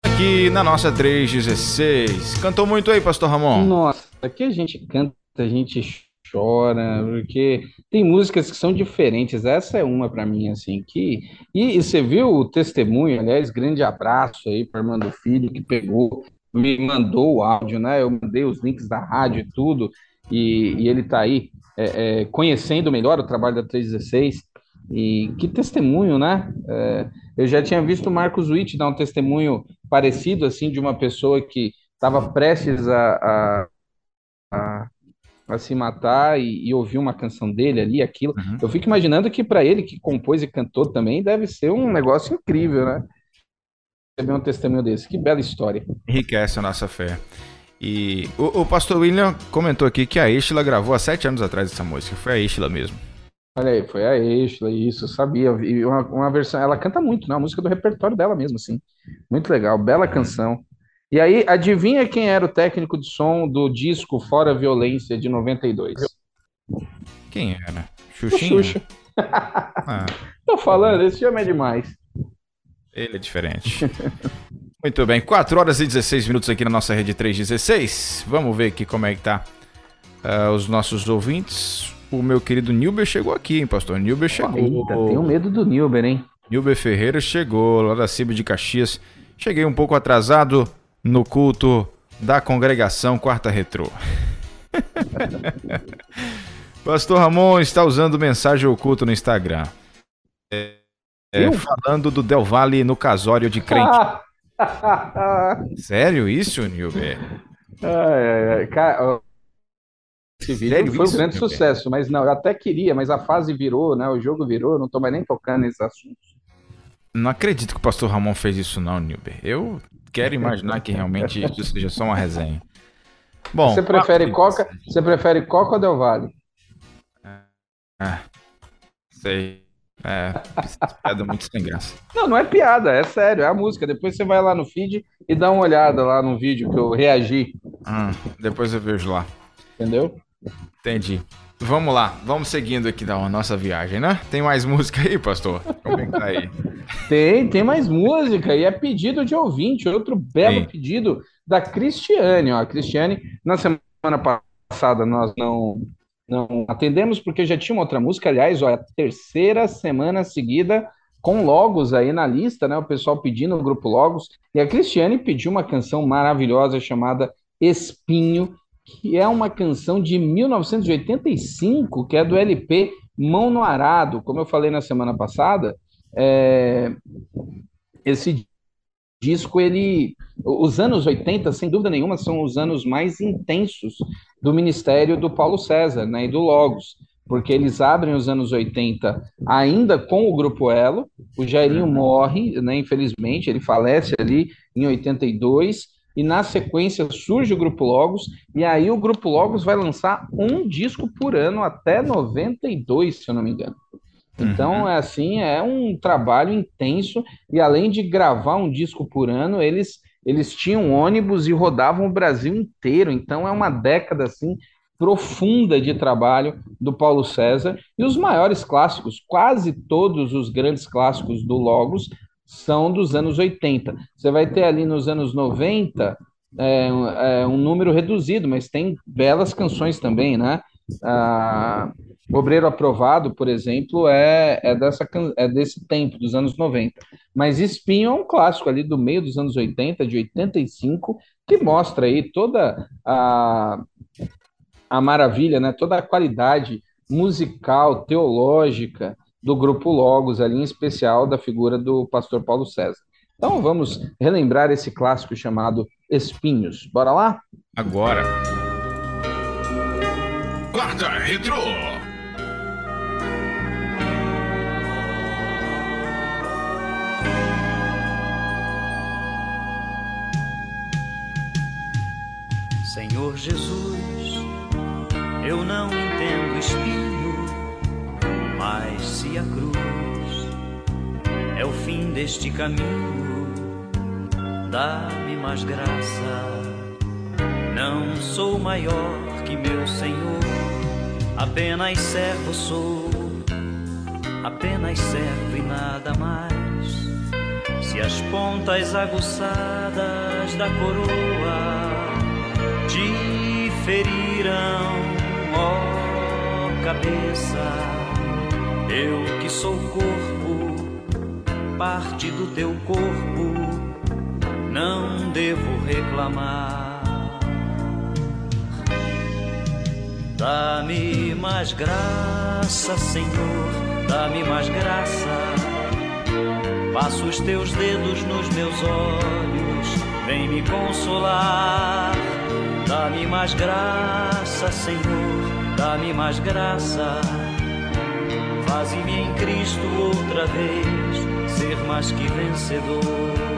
Aqui na nossa 316. Cantou muito aí, Pastor Ramon? Nossa, aqui a gente canta, a gente chora, porque tem músicas que são diferentes. Essa é uma pra mim, assim, que. E, e você viu o testemunho, aliás, grande abraço aí para Armando Filho, que pegou, me mandou o áudio, né? Eu mandei os links da rádio e tudo, e, e ele tá aí é, é, conhecendo melhor o trabalho da 316. E que testemunho, né? É, eu já tinha visto o Marcos Witt dar um testemunho parecido, assim, de uma pessoa que estava prestes a, a, a, a se matar e, e ouvir uma canção dele ali, aquilo. Eu fico imaginando que para ele, que compôs e cantou também, deve ser um negócio incrível, né? Receber um testemunho desse. Que bela história. Enriquece a nossa fé. E o, o pastor William comentou aqui que a Estila gravou há sete anos atrás essa música. Foi a Estila mesmo. Olha aí, foi a Exla, isso, eu sabia. E uma, uma versão, ela canta muito, né? Uma música do repertório dela mesmo, assim. Muito legal, bela canção. E aí, adivinha quem era o técnico de som do disco Fora Violência de 92? Quem era? O Xuxinha? Xuxa. Ah, (laughs) Tô falando, esse filme é demais. ele é diferente. (laughs) Muito bem, 4 horas e 16 minutos aqui na nossa rede 316. Vamos ver aqui como é que tá ah, os nossos ouvintes. O meu querido Nilber chegou aqui, hein, pastor? Nilber chegou. Eita, tenho medo do Nilber, hein? Nilber Ferreira chegou lá da Ciba de Caxias. Cheguei um pouco atrasado no culto da congregação Quarta Retrô. (laughs) Pastor Ramon está usando mensagem oculta no Instagram. É, é, Eu? falando do Del Valle no casório de crente. ai, (laughs) Sério isso, Nilber? ai, ai. Cara, esse vídeo Sério foi um isso, grande Nilber? sucesso, mas não, eu até queria, mas a fase virou, né? O jogo virou, eu não tô mais nem tocando nesses assuntos. Não acredito que o pastor Ramon fez isso não, Nilber. Eu quero imaginar que realmente (laughs) isso seja só uma resenha. Bom, Você prefere quatro- Coca? Você prefere Coca ou Del Valle? Ah, sei. É, piada muito sem graça. Não, não é piada, é sério, é a música. Depois você vai lá no feed e dá uma olhada lá no vídeo que eu reagi, Hum, depois eu vejo lá. entendeu? Entendi. Vamos lá, vamos seguindo aqui da nossa viagem, né? Tem mais música aí, pastor? Como é que tá aí? Tem, tem mais música e é pedido de ouvinte, outro belo Sim. pedido da Cristiane. Ó. A Cristiane, na semana passada nós não, não atendemos porque já tinha uma outra música. Aliás, ó, é a terceira semana seguida com Logos aí na lista, né? O pessoal pedindo no grupo Logos. E a Cristiane pediu uma canção maravilhosa chamada Espinho, que é uma canção de 1985, que é do LP Mão no Arado. Como eu falei na semana passada, é, esse disco, ele. Os anos 80, sem dúvida nenhuma, são os anos mais intensos do ministério do Paulo César né, e do Logos, porque eles abrem os anos 80 ainda com o Grupo Elo. O Jairinho morre, né, infelizmente, ele falece ali em 82. E na sequência surge o Grupo Logos, e aí o Grupo Logos vai lançar um disco por ano até 92, se eu não me engano. Então, é assim, é um trabalho intenso, e além de gravar um disco por ano, eles, eles tinham ônibus e rodavam o Brasil inteiro. Então, é uma década assim profunda de trabalho do Paulo César. E os maiores clássicos, quase todos os grandes clássicos do Logos, são dos anos 80. Você vai ter ali nos anos 90 é, um- é, um número reduzido, mas tem belas canções também, né? Ah, Obreiro Aprovado, por exemplo, é, é, dessa, é desse tempo, dos anos 90. Mas Espinho é um clássico ali do meio dos anos 80, de 85, que mostra aí toda a, a maravilha, né? toda a qualidade musical, teológica do grupo Logos, ali em especial da figura do pastor Paulo César. Então vamos relembrar esse clássico chamado Espinhos. Bora lá? Agora. Guarda Retrô. Senhor Jesus, eu não entendo espinho, mas se a cruz é o fim deste caminho, dá-me mais graça. Não sou maior que meu Senhor, apenas servo sou, apenas servo e nada mais. Se as pontas aguçadas da coroa feriram, ó cabeça. Eu que sou corpo, parte do teu corpo, não devo reclamar. Dá-me mais graça, Senhor, dá-me mais graça. Passo os teus dedos nos meus olhos, vem me consolar. Dá-me mais graça, Senhor, dá-me mais graça. Faze-me em Cristo outra vez ser mais que vencedor.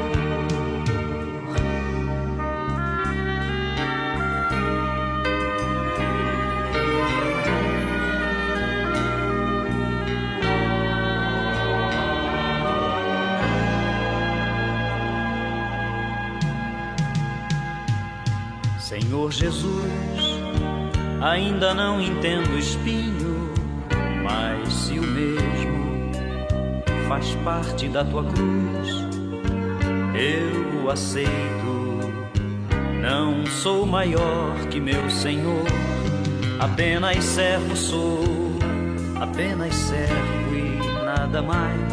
Jesus, ainda não entendo espinho, mas se o mesmo faz parte da tua cruz, eu o aceito. Não sou maior que meu Senhor, apenas servo sou, apenas servo e nada mais.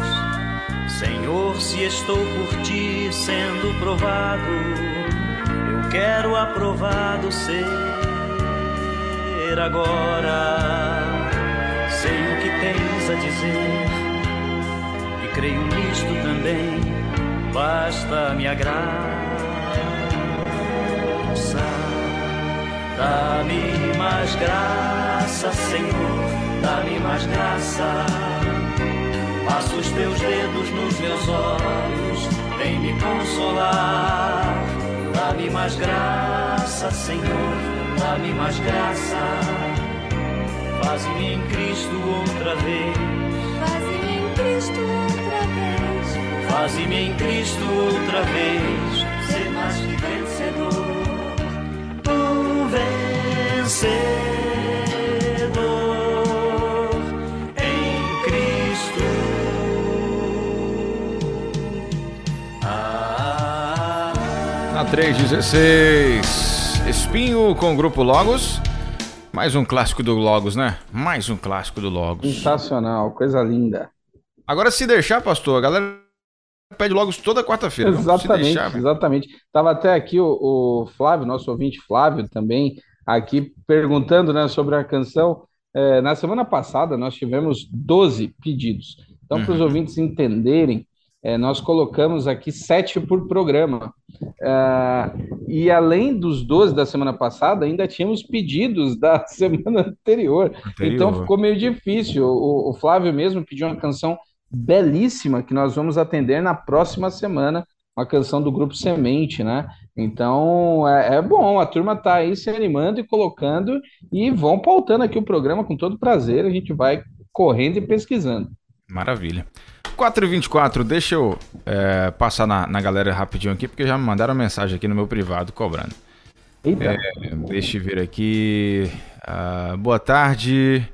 Senhor, se estou por ti sendo provado, quero aprovado ser agora. Sei o que tens a dizer e creio nisto também. Basta me graça, dá-me mais graça, Senhor, dá-me mais graça. Passa os teus dedos nos meus olhos, vem me consolar. Dá-me mais graça, Senhor, dá-me mais graça. Faze-me em Cristo outra vez. Faze-me em Cristo outra vez. Faze-me em Cristo outra vez. Ser mais que vencedor. Um vencedor 316, Espinho com o grupo Logos. Mais um clássico do Logos, né? Mais um clássico do Logos. Sensacional, coisa linda. Agora, se deixar, pastor, a galera pede Logos toda quarta-feira. Exatamente, deixar, exatamente. Tava até aqui o, o Flávio, nosso ouvinte Flávio, também aqui perguntando, né, sobre a canção. É, na semana passada nós tivemos 12 pedidos. Então, para os Uhum. ouvintes entenderem, é, nós colocamos aqui sete por programa. Ah, e além dos 12 da semana passada, ainda tínhamos pedidos da (laughs) semana anterior. Anterior. Então ficou meio difícil. O, o Flávio mesmo pediu uma canção belíssima que nós vamos atender na próxima semana, uma canção do grupo Semente, né? Então é, é bom, a turma tá aí se animando e colocando e vão pautando aqui o programa com todo prazer. A gente vai correndo e pesquisando. Maravilha. 4h24, deixa eu é, passar na, na galera rapidinho aqui, porque já me mandaram mensagem aqui no meu privado cobrando. Eita. É, deixa eu ver aqui. Ah, boa tarde.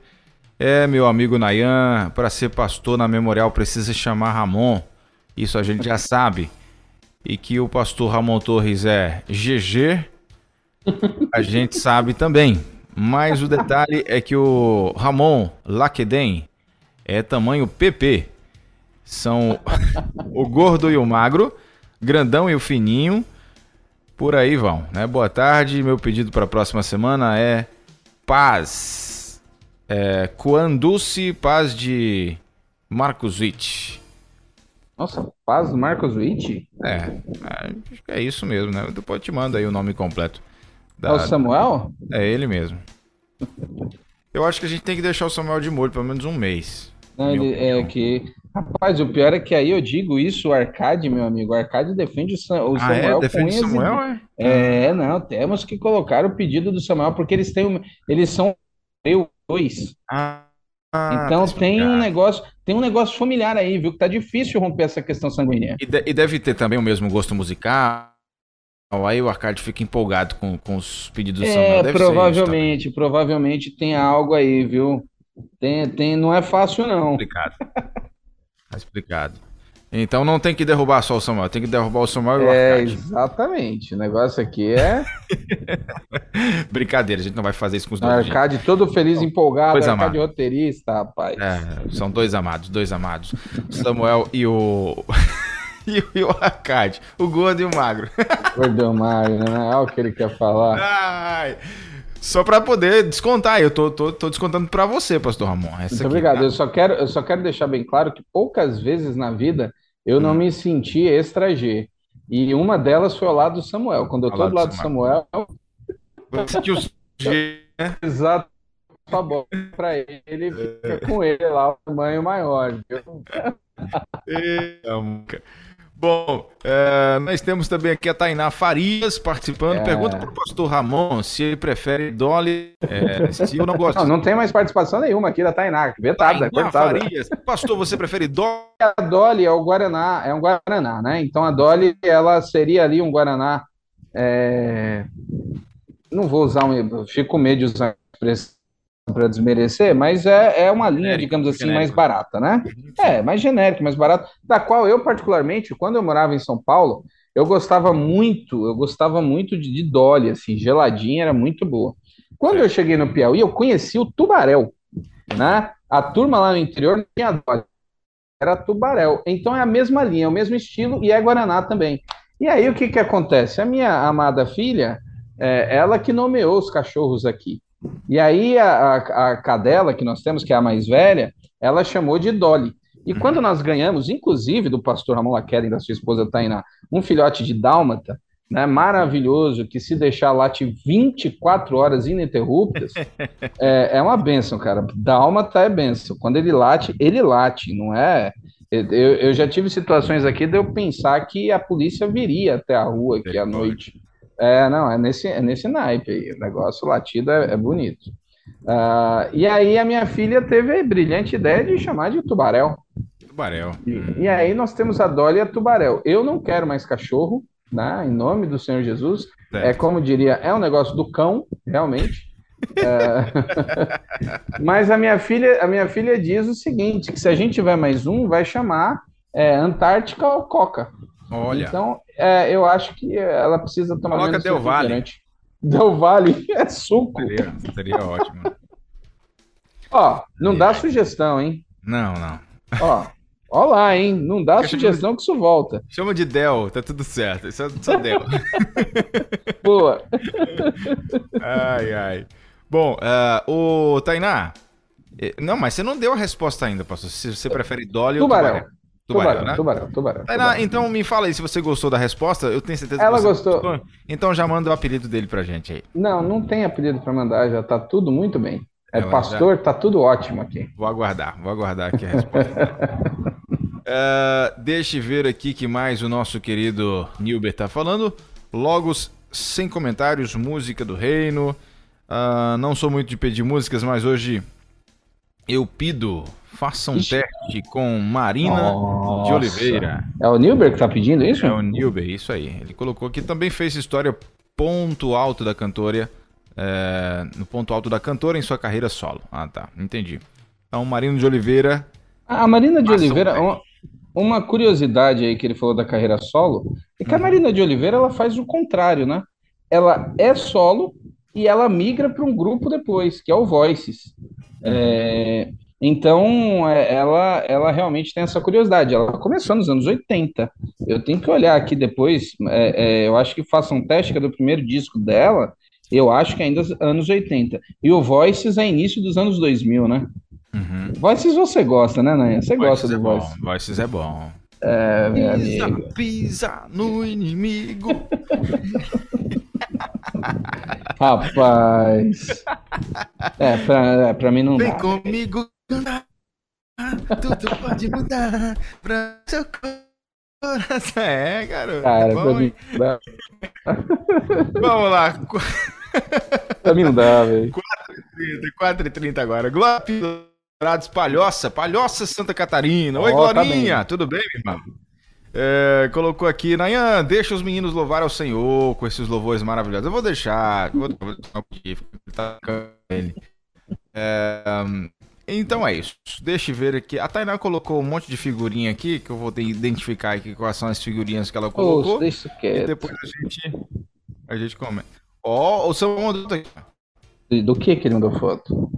É, meu amigo Nayan, para ser pastor na memorial precisa chamar Ramon. Isso a gente já (laughs) sabe. E que o pastor Ramon Torres é GG, a gente sabe também. Mas o detalhe é que o Ramon Laqueden é tamanho PP. São o gordo e o magro, grandão e o fininho. Por aí vão, né? Boa tarde. Meu pedido para a próxima semana é paz. É, Quanduce Paz de Marcos Witt. Nossa, Paz Marcos Witt? É, é, acho que é isso mesmo, né? Depois eu te mando aí o nome completo. É o Samuel? É ele mesmo. Eu acho que a gente tem que deixar o Samuel de molho pelo menos um mês. Não, ele, é que. Rapaz, o pior é que aí eu digo isso, o Arcade, meu amigo. O Arcade defende o, Sa- o Ah, é? Samuel com Defende o Samuel, dentes. É, não, temos que colocar o pedido do Samuel, porque eles têm. Eles são eu dois. Ah, Então tá tem um negócio, tem um negócio familiar aí, viu? Que tá difícil romper essa questão sanguínea. E, de- e deve ter também o mesmo gosto musical. Aí o Arcade fica empolgado com, com os pedidos do Samuel. É, Deve ser isso provavelmente, provavelmente tem algo aí, viu? Tem, tem, não é fácil, não. Explicado. (laughs) Tá explicado. Então não tem que derrubar só o Samuel, tem que derrubar o Samuel e o É, Arcade. exatamente. O negócio aqui é (laughs) Brincadeira, a gente não vai fazer isso com os o dois. gente. Arcade todo feliz, empolgado, Coisa Arcade roteirista, rapaz. É, são dois amados, dois amados. Samuel e o. (laughs) e, o e o Arcade. O gordo e o magro. Né? Olha o que ele quer falar. Ai, só pra poder descontar. Eu tô, tô, tô descontando pra você, Pastor Ramon. Essa Muito aqui, obrigado. tá? Eu só quero, eu só quero deixar bem claro que poucas vezes na vida eu Hum. não me senti extra G. E uma delas foi ao lado do Samuel. Quando eu Ao tô lado do lado do Samuel, Você sentiu G, né? exato, a bola pra ele, fica com ele lá, o tamanho maior. viu? (laughs) Muca. Bom, é, nós temos também aqui a Tainá Farias participando. É. Pergunta pro pastor Ramon se ele prefere Dolly. é, se eu não gosto. Não, não tem mais participação nenhuma aqui da Tainá, vetada, Tainá cortada. Farias. Pastor, você prefere Dolly? (laughs) A Dolly é o Guaraná, é um Guaraná, né? Então a Dolly, ela seria ali um Guaraná é, não vou usar um, fico com medo de usar expressão para desmerecer, mas é, é uma linha, digamos assim, mais genérico. barata, né? É, mais genérica, mais barata, da qual eu, particularmente, quando eu morava em São Paulo, eu gostava muito, eu gostava muito de, de Dolly, assim, geladinha, era muito boa. Quando eu cheguei no Piauí, eu conheci o Tubarel, né? A turma lá no interior não tinha Dolly, era Tubarel. Então é a mesma linha, é o mesmo estilo e é Guaraná também. E aí o que que acontece? A minha amada filha, é, ela que nomeou os cachorros aqui. E aí a, a, a cadela que nós temos, que é a mais velha, ela chamou de Dolly. E quando nós ganhamos, inclusive do pastor Ramon Laqueda e da sua esposa Tainá, um filhote de dálmata, né, maravilhoso, que se deixar late 24 horas ininterruptas, (laughs) é, é uma benção, cara. Dálmata é benção. Quando ele late, ele late, não é? Eu, eu já tive situações aqui de eu pensar que a polícia viria até a rua aqui à noite. É, não, é nesse, é nesse naipe aí. O negócio latido é, é bonito. Ah, e aí a minha filha teve a brilhante ideia de chamar de Tubarel. Tubarel. E, e aí nós temos a Dolly e a Tubarel. Eu não quero mais cachorro, né? Em nome do Senhor Jesus. É como diria, é um negócio do cão, realmente. É, (laughs) Mas a minha filha, a minha filha diz o seguinte, que se a gente tiver mais um, vai chamar é, Antártica ou Coca. Olha. Então, é, eu acho que ela precisa tomar Coloca menos Del Valle. Del Valle é suco. Seria, seria ótimo. Ó, não dá sugestão, hein? Não, não. Ó, ó lá, hein? Não dá sugestão que isso volta. Chama de Del, tá tudo certo. Isso é só Del. (laughs) Boa. ai, ai. Bom, ah, o Tainá. Não, mas você não deu a resposta ainda, pastor. Se você prefere Dolly ou Tubarão. Tubarão. Tubarão, né? Tubarão, tubarão, tubarão. então me fala aí se você gostou da resposta. Eu tenho certeza Ela que você gostou. Então já manda o apelido dele pra gente aí. Não, não tem apelido pra mandar, já tá tudo muito bem. É Ela pastor, tá tudo ótimo aqui. Vou aguardar, vou aguardar aqui a resposta. Ah, deixa eu ver aqui que mais o nosso querido Nilber tá falando. Logos sem comentários, música do reino. Ah, não sou muito de pedir músicas, mas hoje eu pido. Faça um Ixi. teste com Marina de Nossa. Oliveira. É o Nilber que tá pedindo isso? É o Nilber, isso aí. Ele colocou aqui também fez história ponto alto da cantora. é, no ponto alto da cantora em sua carreira solo. Ah, tá. Entendi. Então, Marina de Oliveira. A Marina de um Oliveira, teste. uma, uma curiosidade aí que ele falou da carreira solo, é que a Marina de Oliveira ela faz o contrário, né? Ela é solo e ela migra para um grupo depois, que é o Voices. É, então, é, ela, ela realmente tem essa curiosidade. Ela começou nos anos 80. Eu tenho que olhar aqui depois. é, é, eu acho que faça um teste, que é do primeiro disco dela. Eu acho que ainda é anos 80. E o Voices é início dos anos 2000, né? Voices você gosta, né, Nanha? Você gosta é do bom, Voices. Voices é bom. É, meu Pisa, amigo. pisa no inimigo. Rapaz. É, pra, é, pra mim não Vem dá. comigo. Tudo pode mudar pra seu coração. É, garoto. Cara, é pra bom, mim dá. (laughs) Vamos lá. Pra mim não dá, velho. 4h30, 4h30 agora. Glória Dourados Palhoça, Palhoça Santa Catarina. Oi, tá Glorinha, bem. tudo bem, meu irmão? É, colocou aqui, Nayan, deixa os meninos louvar ao Senhor com esses louvores maravilhosos. Eu vou deixar, vou, vou deixar o Kif, tá ele. É, então é isso. Deixa eu ver aqui. A Tainá colocou um monte de figurinha aqui, que eu vou identificar aqui quais são as figurinhas que ela colocou. Deixa e depois a gente, a gente comenta. Ó, o Samuel mandou aqui. Do que que ele mandou foto?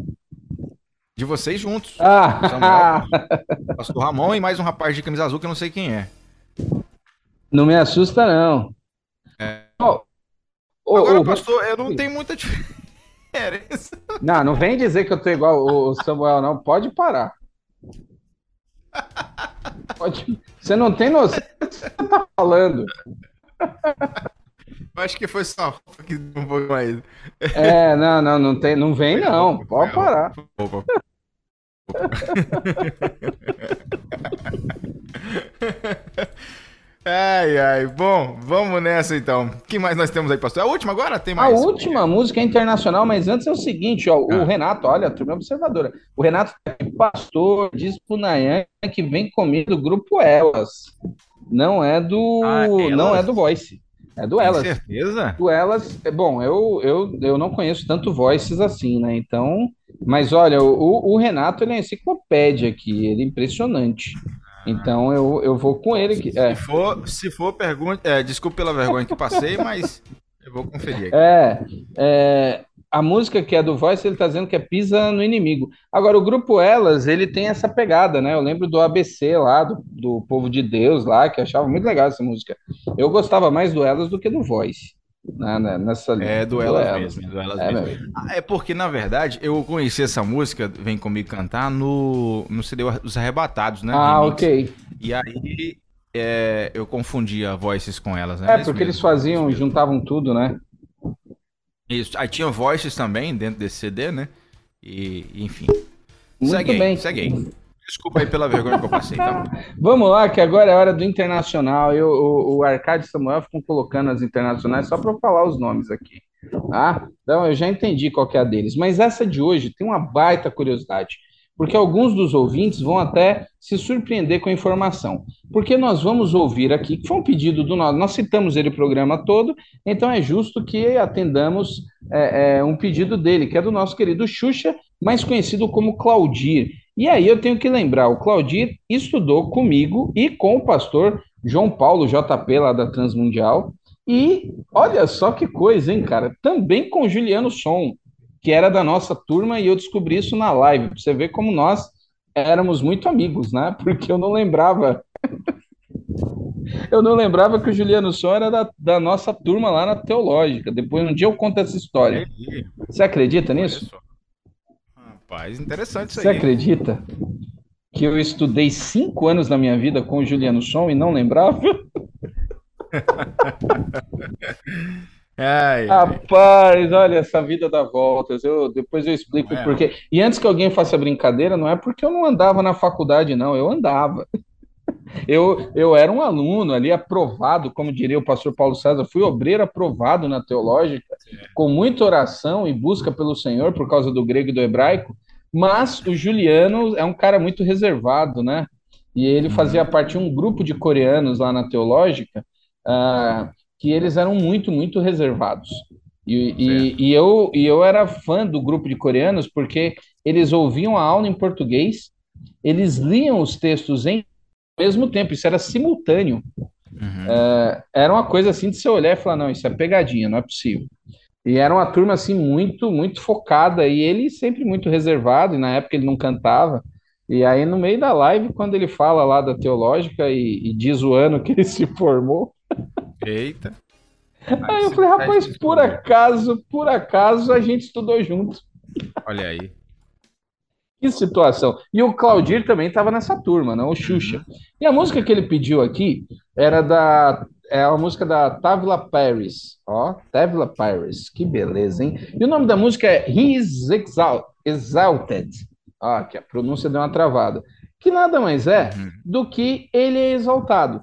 De vocês juntos. Ah! Samuel, (laughs) Pastor Ramon e mais um rapaz de camisa azul que eu não sei quem é. Não me assusta, não. É. Ô, Agora, ô, pastor, eu não tenho muita diferença. Não, não vem dizer que eu tô igual o Samuel, não. Pode parar. Pode... Você não tem noção do que você tá falando. Eu acho que foi só que um pouco mais. É, não, não, não tem, não vem não. Pode parar. Opa. (laughs) (laughs) Ai, ai. Bom, vamos nessa então. O que mais nós temos aí, pastor? A última agora? Tem A mais? última música é internacional, mas antes é o seguinte, ó, Ah. o Renato, olha, a turma observadora. O Renato, pastor, diz pro Nayan que vem comigo do grupo Elas. Não é do, Ah, Elas? não é do Voice. É do Elas. Tem certeza? Do Elas, é, bom, eu, eu, eu não conheço tanto Voices assim, né? Então, mas olha, o, o Renato ele é enciclopédia aqui, ele é impressionante. Então eu, eu vou com ele aqui. É, Se for, se for pergunta. É, desculpa pela vergonha que passei, mas eu vou conferir aqui. é, é, a música que é do Voice, ele tá dizendo que é Pisa no Inimigo. Agora, o grupo Elas, ele tem essa pegada, né? Eu lembro do ABC lá, do, do Povo de Deus lá, que achava muito legal essa música. Eu gostava mais do Elas do que do Voice. Né, né, nessa linha. É do Elas mesmo, é do Elas É, mesmo. Ah, É porque, na verdade, eu conheci essa música, Vem Comigo Cantar, no, no CD Os Arrebatados, né? Ah, Remix. ok. E aí é, eu confundia Voices com elas, né? É, porque eles mesmo. faziam, juntavam tudo, né? Isso. Aí tinha Voices também dentro desse CD, né? E, enfim. Muito segue bem. aí, segue aí. Desculpa aí pela vergonha que eu passei, tá? Vamos lá, que agora é hora do internacional. Eu, o, o Arcade Samuel ficam colocando as internacionais só para eu falar os nomes aqui. Tá? Então eu já entendi qual é a deles. Mas essa de hoje tem uma baita curiosidade, porque alguns dos ouvintes vão até se surpreender com a informação. Porque nós vamos ouvir aqui, que foi um pedido do nosso, nós citamos ele o programa todo, então é justo que atendamos é, é, um pedido dele, que é do nosso querido Xuxa, mais conhecido como Claudir. E aí eu tenho que lembrar, o Claudir estudou comigo e com o pastor João Paulo JP lá da Transmundial. E olha só que coisa, hein, cara? Também com o Juliano Som, que era da nossa turma, e eu descobri isso na live, pra você ver como nós éramos muito amigos, né? (laughs) Porque eu não lembrava. Eu não lembrava que o Juliano Som era da, da nossa turma lá na Teológica. Depois, um dia eu conto essa história. Você acredita nisso? Rapaz, interessante isso Você aí. acredita que eu estudei cinco anos na minha vida com o Juliano Som e não lembrava? (laughs) Ai. Rapaz, olha, essa vida dá voltas. Eu, depois eu explico É. por quê. E antes que alguém faça brincadeira, não é porque eu não andava na faculdade, não. Eu andava. Eu, eu era um aluno ali aprovado, como diria o pastor Paulo César, fui obreiro aprovado na teológica, com muita oração e busca pelo Senhor por causa do grego e do hebraico. Mas o Juliano é um cara muito reservado, né? E ele fazia parte de um grupo de coreanos lá na teológica, ah, que eles eram muito, muito reservados. E, e, e eu, e eu era fã do grupo de coreanos porque eles ouviam a aula em português, eles liam os textos em mesmo tempo, isso era simultâneo. É, era uma coisa assim de você olhar e falar, não, isso é pegadinha, não é possível. E era uma turma assim muito, muito focada, e ele sempre muito reservado, e na época ele não cantava. E aí, no meio da live, quando ele fala lá da teológica e, e diz o ano que ele (laughs) se formou, Eita. aí eu falei, rapaz, por acaso, por acaso a gente estudou junto. Olha aí. Que situação. E o Claudir também estava nessa turma, não? O Xuxa. E a música que ele pediu aqui era da. É a música da Tavla Paris. Ó, Tavla Paris. Que beleza, hein? E o nome da música é He is Exal- Exalted. Ó, aqui a pronúncia deu uma travada. Que nada mais é do que ele é exaltado.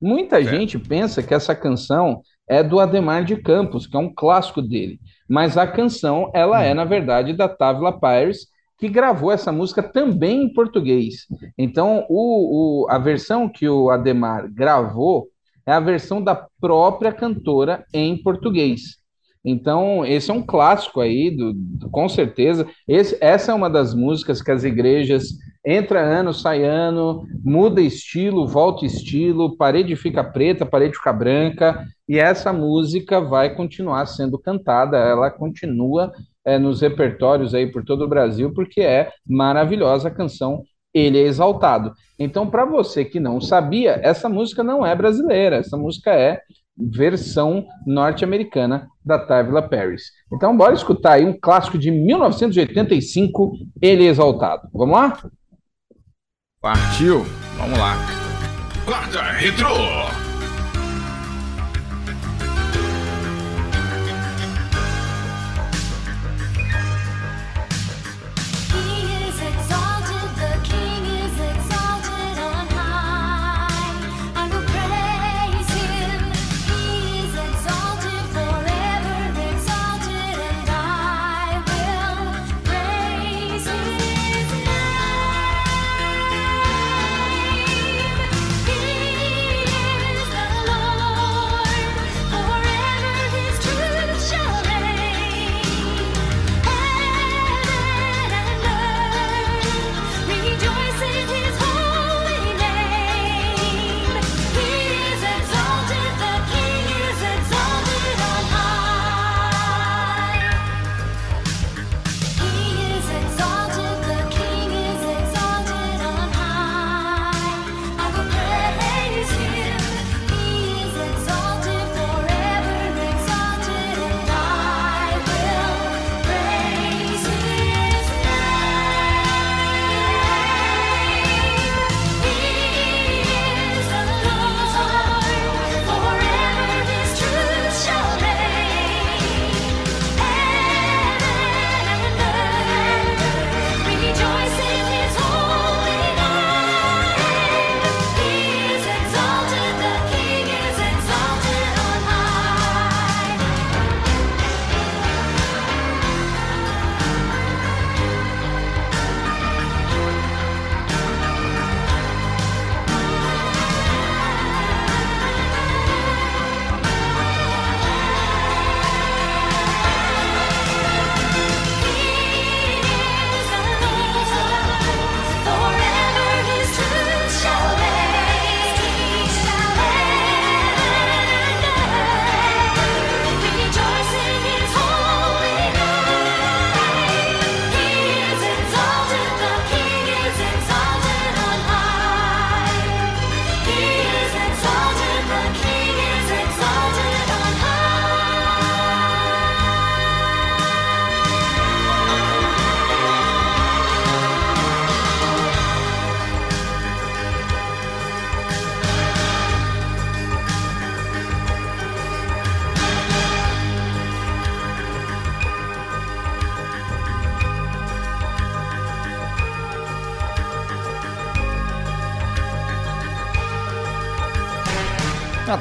Muita gente pensa que essa canção é do Ademar de Campos, que é um clássico dele. Mas a canção, ela é, na verdade, da Tavla Pires, que gravou essa música também em português. Então, o, o- a versão que o Ademar gravou é a versão da própria cantora em português. Então, esse é um clássico aí, do, do- com certeza. Esse- essa é uma das músicas que as igrejas entra ano, sai ano, muda estilo, volta estilo, parede fica preta, parede fica branca, e essa música vai continuar sendo cantada, ela continua é, nos repertórios aí por todo o Brasil, porque é maravilhosa a canção Ele é Exaltado. Então, para você que não sabia, essa música não é brasileira, essa música é versão norte-americana da Tavla Paris. Então, bora escutar aí um clássico de 1985, Ele é Exaltado. Vamos lá? Partiu. Vamos lá. Quarta Retrô.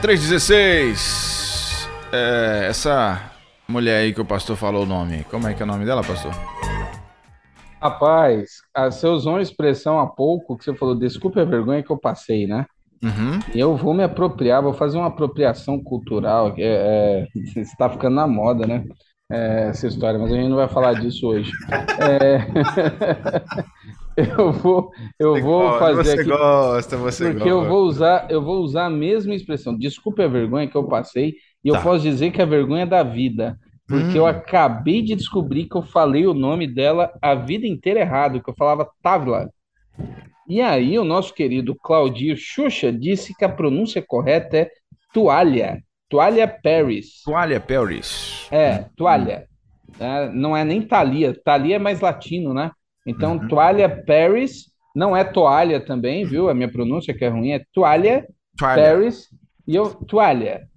316. É, essa mulher aí que o pastor falou o nome. Como é que é o nome dela, pastor? Rapaz, você usou uma expressão há pouco que você falou, desculpe a vergonha que eu passei, né? Uhum. Eu vou me apropriar, vou fazer uma apropriação cultural. É, é, está ficando na moda, né? É, essa história, mas a gente não vai falar disso hoje. É, (laughs) eu vou, eu vou gosta, fazer você aqui. gosta, você Porque eu gosta. vou usar, eu vou usar a mesma expressão. Desculpe a vergonha que eu passei, e eu Tá. posso dizer que a vergonha é da vida. Porque eu Hum. acabei de descobrir que eu falei o nome dela a vida inteira errado, que eu falava Távila. E aí, o nosso querido Claudio Xuxa disse que a pronúncia correta é toalha. Toalha Paris. Toalha Paris. É, toalha. É, não é nem Thalia. Thalia é mais latino, né? Então, Uhum. toalha Paris não é toalha também, viu? A minha pronúncia que é ruim é toalha, Toalha. Paris e eu toalha.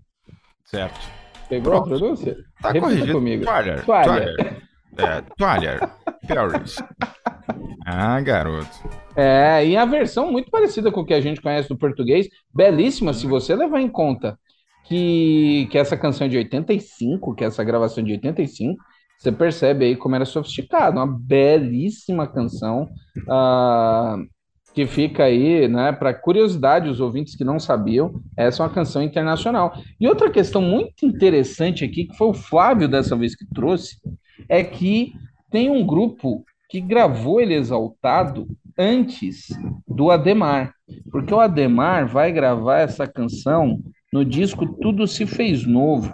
Certo. Pegou a Pronto. pronúncia? Tá Repita corrigido. comigo. Toalha. Toalha. Toalha. É, toalha. Paris. Ah, garoto. É, e a versão muito parecida com o que a gente conhece do português, belíssima, se você levar em conta que, que essa canção é de 85, que essa gravação é de 85, você percebe aí como era sofisticado, uma belíssima canção, ah, que fica aí, né, para curiosidade, os ouvintes que não sabiam, essa é uma canção internacional. E outra questão muito interessante aqui, que foi o Flávio dessa vez que trouxe, é que tem um grupo que gravou ele exaltado antes do Ademar, porque o Ademar vai gravar essa canção no disco Tudo Se Fez Novo.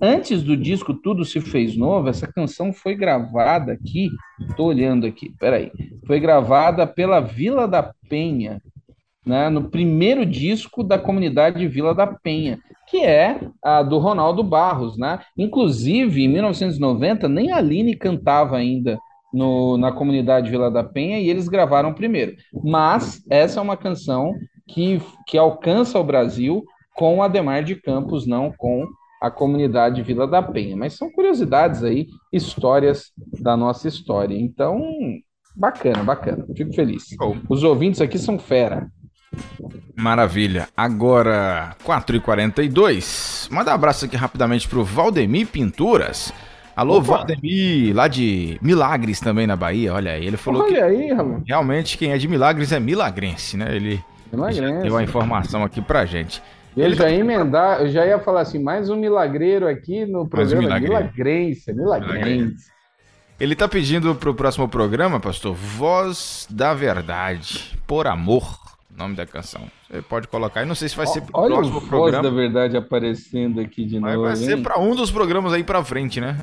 Antes do disco Tudo Se Fez Novo, essa canção foi gravada aqui, estou olhando aqui, peraí, foi gravada pela Vila da Penha, né, no primeiro disco da comunidade Vila da Penha, que é a do Ronaldo Barros, né? Inclusive, em 1990, nem a Aline cantava ainda no, na comunidade Vila da Penha e eles gravaram primeiro. Mas essa é uma canção que, que alcança o Brasil com Ademar de Campos, não com a comunidade Vila da Penha. Mas são curiosidades aí, histórias da nossa história. Então, bacana, bacana. Fico feliz. Os ouvintes aqui são fera. Maravilha. Agora, 4h42. Manda um abraço aqui rapidamente pro Valdemir Pinturas. Alô, Opa. Valdemir, lá de Milagres também na Bahia. Olha aí, ele falou Olha que aí, Ramon. realmente quem é de Milagres é milagrense, né? Ele Milagrense. deu a informação aqui pra gente. Eu Ele já ia emendar, eu já ia falar assim, mais um milagreiro aqui no Mais um programa milagreiro. Milagrense, Milagrense. Ele tá pedindo pro próximo programa, pastor, Voz da Verdade, por amor, nome da canção. Você pode colocar aí, não sei se vai ser pro Olha o próximo Voz programa. da Verdade aparecendo aqui de Mas novo, vai ser pra um dos programas aí pra frente, né?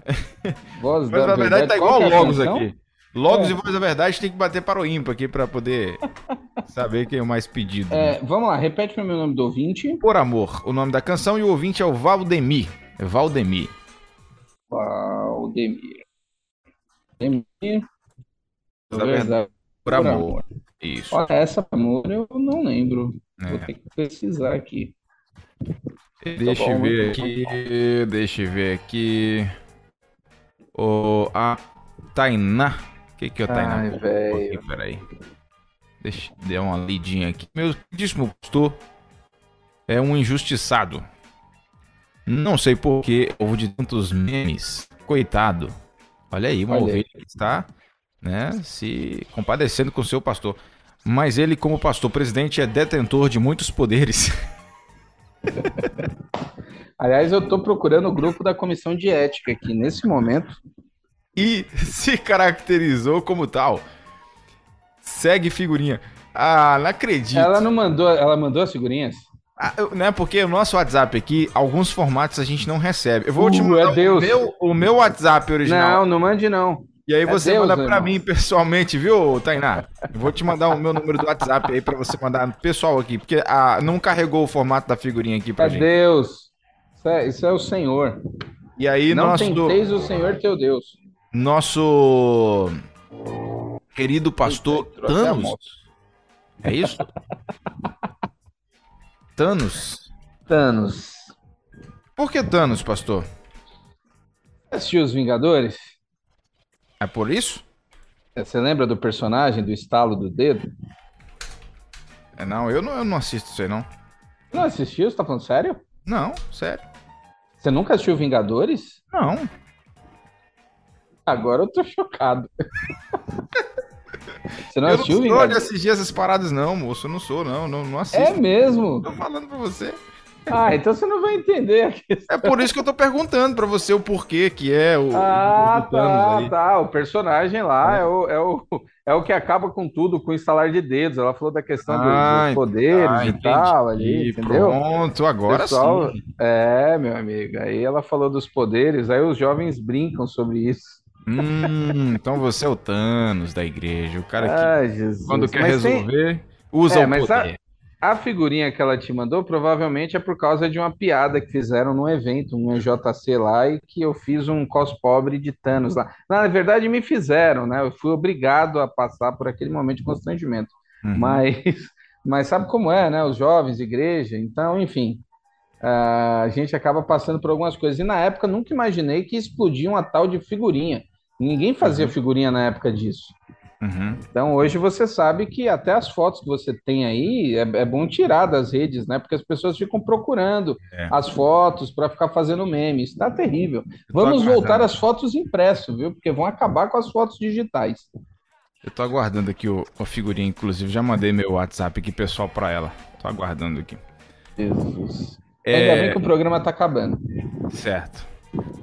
Voz Voz da da Verdade tá Qual igual é a Logos aqui. Logos É. e Voz da Verdade tem que bater para o ímpar aqui pra poder (laughs) saber quem é o mais pedido. né? É, vamos lá, repete para o meu nome do ouvinte. Por amor, o nome da canção e o ouvinte é o Valdemir. É Valdemir. Valdemir. Valdemir. Da Verdade. Por amor. Isso. Olha, essa amor eu não lembro. Vou É. ter que pesquisar aqui. Deixa Tá eu ver aqui. Deixa eu ver aqui. O, a Tainá. O que, que é o Tainá? Ai, Aqui, velho. Peraí. Deixa eu dar uma lidinha aqui. Meu dízimo pastor é um injustiçado. Não sei por que houve de tantos memes. Coitado. Olha aí, uma Olha ovelha que está né, se compadecendo com o seu pastor. Mas ele, como pastor presidente, é detentor de muitos poderes. (laughs) Aliás, eu estou procurando o grupo da comissão de ética aqui nesse momento. E (laughs) se caracterizou como tal. Segue figurinha. Ah, não acredito. Ela não mandou, ela mandou as figurinhas? Ah, né, porque o nosso WhatsApp aqui, alguns formatos a gente não recebe. Eu vou te Uh, mandar é Deus. o, meu, o meu WhatsApp original. Não, não mande não. E aí é você Deus, manda pra irmão. mim pessoalmente, viu, Tainá? Eu vou te mandar o meu número do WhatsApp aí pra você mandar pessoal aqui, porque ah, não carregou o formato da figurinha aqui pra É gente. Deus. Isso é, isso é o Senhor. E aí não nosso tenteis o Senhor teu Deus. Nosso querido pastor Eita, Thanos. É isso? Thanos. Thanos. Por que Thanos, pastor? Assistiu Os Vingadores? É por isso? Você lembra do personagem do estalo do dedo? É, não, eu não, eu não assisto isso aí, não. Não assistiu? Você tá falando sério? Não, sério. Você nunca assistiu Vingadores? Não. Agora eu tô chocado. (laughs) Você não eu assistiu não sou de assistir essas paradas, não, moço. Eu não sou, não. Não, não assisto. É mesmo? Tô falando pra você. Ah, então você não vai entender. É por isso que eu tô perguntando pra você o porquê que é o. Ah, o- tá, aí. tá. O personagem lá é o, é, o, é o que acaba com tudo, com o instalar de dedos. Ela falou da questão Ah, dos poderes ah, e entendi. tal ali, entendeu? Pronto, agora Pessoal, sim. É, meu amigo. Aí ela falou dos poderes, aí os jovens brincam sobre isso. Hum, então você é o Thanos da igreja. O cara que, Ai, Jesus. quando quer Mas tem- resolver, usa É, o mas a, poder. a figurinha que ela te mandou provavelmente é por causa de uma piada que fizeram num evento, um EJC lá, e que eu fiz um cos pobre de Thanos lá. Na verdade, me fizeram, né? Eu fui obrigado a passar por aquele momento de constrangimento. Uhum. Mas, (laughs) mas sabe como é, né? Os jovens, igreja, então, enfim. ah, a gente acaba passando por algumas coisas. E na época nunca imaginei que explodia uma tal de figurinha. Ninguém fazia figurinha na época disso. Uhum. Então hoje você sabe que até as fotos que você tem aí é, é bom tirar das redes, né? Porque as pessoas ficam procurando É. as fotos para ficar fazendo meme. Isso tá terrível. Vamos voltar às fotos impresso, viu? Porque vão acabar com as fotos digitais. Eu tô aguardando aqui o, a figurinha, inclusive. Já mandei meu WhatsApp aqui, pessoal, pra ela. Tô aguardando aqui. Jesus. É, Ainda bem que o programa tá acabando. Certo.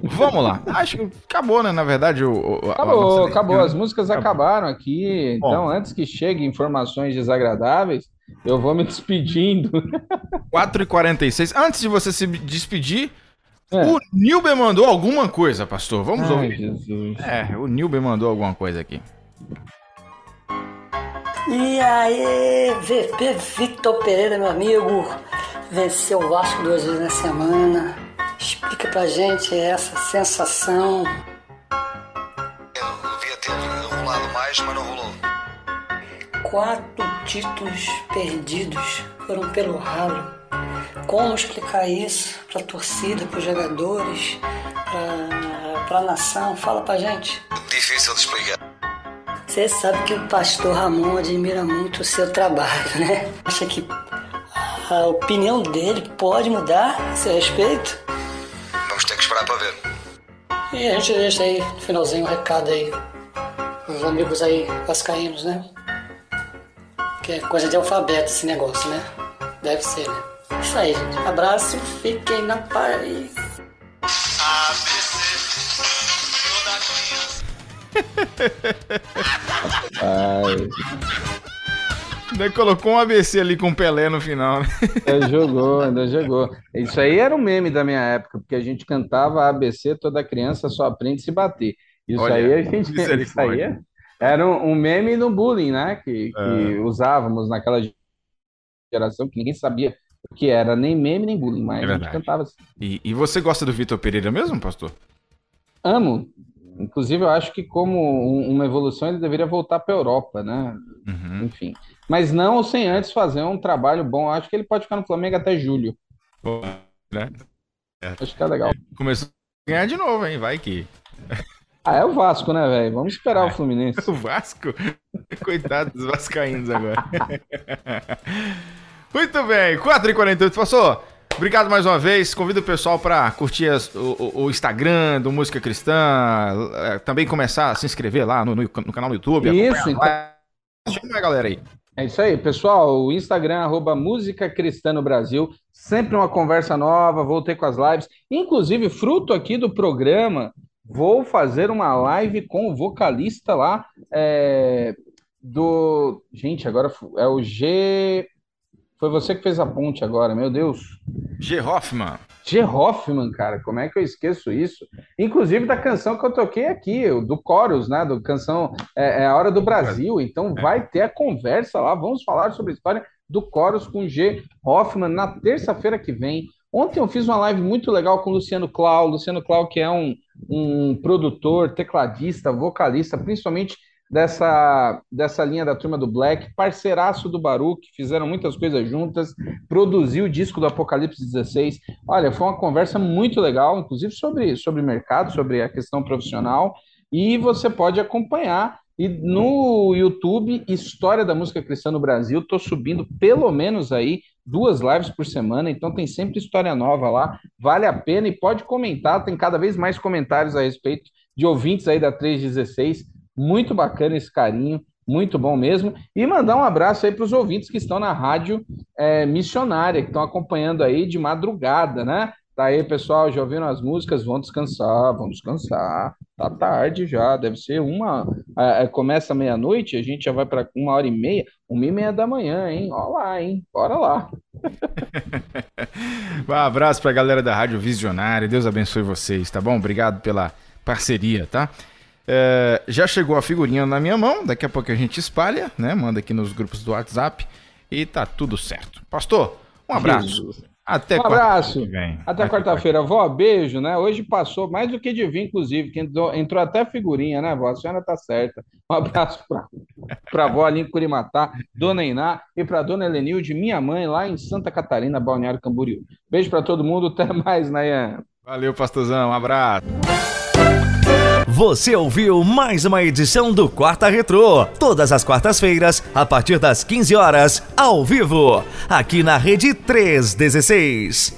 Vamos lá. Acho que acabou, né? Na verdade, o. o- a Acabou, nossa acabou. As músicas acabaram aqui. Então, antes que cheguem informações desagradáveis, eu vou me despedindo. (laughs) 4h46. Antes de você se despedir, o Nilber mandou alguma coisa, pastor. Vamos É. Ai, ouvir. Jesus. É, o Nilber mandou alguma coisa aqui. E aí, VP Victor Pereira, meu amigo, venceu o Vasco duas vezes na semana. Explica pra gente essa sensação. Devia ter rolado mais, mas não rolou. Quatro títulos perdidos foram pelo ralo. Como explicar isso pra torcida, pros jogadores, pra, pra nação? Fala pra gente. Difícil de explicar. Você sabe que o pastor Ramon admira muito o seu trabalho, né? Acha que a opinião dele pode mudar a seu respeito? Vamos ter que esperar para ver. E a gente deixa aí, no finalzinho, um recado aí. Os amigos aí vascaínos, né? Que é coisa de alfabeto esse negócio, né? Deve ser, né? Isso aí, gente. Abraço, fiquem na paz. (laughs) Ai. Ainda colocou um ABC ali com o Pelé no final, né? Ainda jogou, ainda jogou. Isso aí era um meme da minha época, porque a gente cantava ABC, toda criança só aprende se bater. Isso Olha, aí a gente. Isso aí é- era um, meme no bullying, né? Que, que usávamos naquela geração que ninguém sabia o que era, nem meme, nem bullying, mas É a gente cantava assim. E, e você gosta do Vitor Pereira mesmo, pastor? Amo. Inclusive, eu acho que como um- uma evolução ele deveria voltar para a Europa, né? Uhum. Enfim. Mas não sem antes fazer um trabalho bom. Eu Acho que ele pode ficar no Flamengo até julho. Pô, né? Acho que é legal. Começou a ganhar de novo, hein? Vai que. Ah, é o Vasco, né, velho? Vamos esperar o Fluminense. (laughs) O Vasco? Coitado dos vascaínos agora. (laughs) Muito bem, 4h48. Pastor, obrigado mais uma vez. Convido o pessoal para curtir as- o, o- Instagram do Música Cristã. eh, Também começar a se inscrever lá no, no- no canal do YouTube. Isso, lá. Chama a galera aí. É isso aí, pessoal. O Instagram, arroba Música Cristã no Brasil. Sempre uma conversa nova, voltei com as lives. Inclusive, fruto aqui do programa, vou fazer uma live com o vocalista lá é, do. Gente, agora é o G. Foi você que fez a ponte agora, meu Deus. G. Hoffman. G. Hoffman, cara, como é que eu esqueço isso? Inclusive da canção que eu toquei aqui, do Chorus, né? Do canção é, é a Hora do Brasil. Então vai ter a conversa lá. Vamos falar sobre a história do Chorus com G. Hoffman na terça-feira que vem. Ontem eu fiz uma live muito legal com o Luciano Clau. Luciano Clau, que é um, um produtor, tecladista, vocalista, principalmente dessa, dessa linha da turma do Black, parceiraço do Baruch, fizeram muitas coisas juntas, produziu o disco do Apocalipse 16. Olha, foi uma conversa muito legal, inclusive sobre, sobre mercado, sobre a questão profissional, e você pode acompanhar E no YouTube, História da Música Cristã no Brasil, tô subindo pelo menos aí duas lives por semana, então tem sempre história nova lá, vale a pena e pode comentar, tem cada vez mais comentários a respeito de ouvintes aí da 316, muito bacana esse carinho, muito bom mesmo, e mandar um abraço aí para os ouvintes que estão na rádio é, missionária, que estão acompanhando aí de madrugada, né? Tá aí, pessoal, já ouviram as músicas? Vão descansar, vão descansar. Tá tarde já, deve ser uma. é, é, começa meia-noite, a gente já vai para uma hora e meia, uma e meia da manhã, hein? Olha lá, hein? Bora lá. (laughs) Um abraço pra galera da Rádio Visionária. Deus abençoe vocês, tá bom? Obrigado pela parceria, tá? É, já chegou a figurinha na minha mão, daqui a pouco a gente espalha, né? Manda aqui nos grupos do WhatsApp e tá tudo certo. Pastor, um abraço. Jesus. Até um quarta-feira abraço. Até quarta-feira. Vó, beijo, né? Hoje passou mais do que de vir, inclusive, que entrou, entrou até figurinha, né, vó? A senhora tá certa. Um abraço pra, pra vó ali em Curimatá, Dona Iná e pra Dona Helenilde, minha mãe, lá em Santa Catarina, Balneário Camboriú. Beijo pra todo mundo, até mais, Nayan. Valeu, pastorzão. Um abraço. Você ouviu mais uma edição do Quarta Retrô. Todas as quartas-feiras, a partir das 15 horas, ao vivo. Aqui na Rede 316.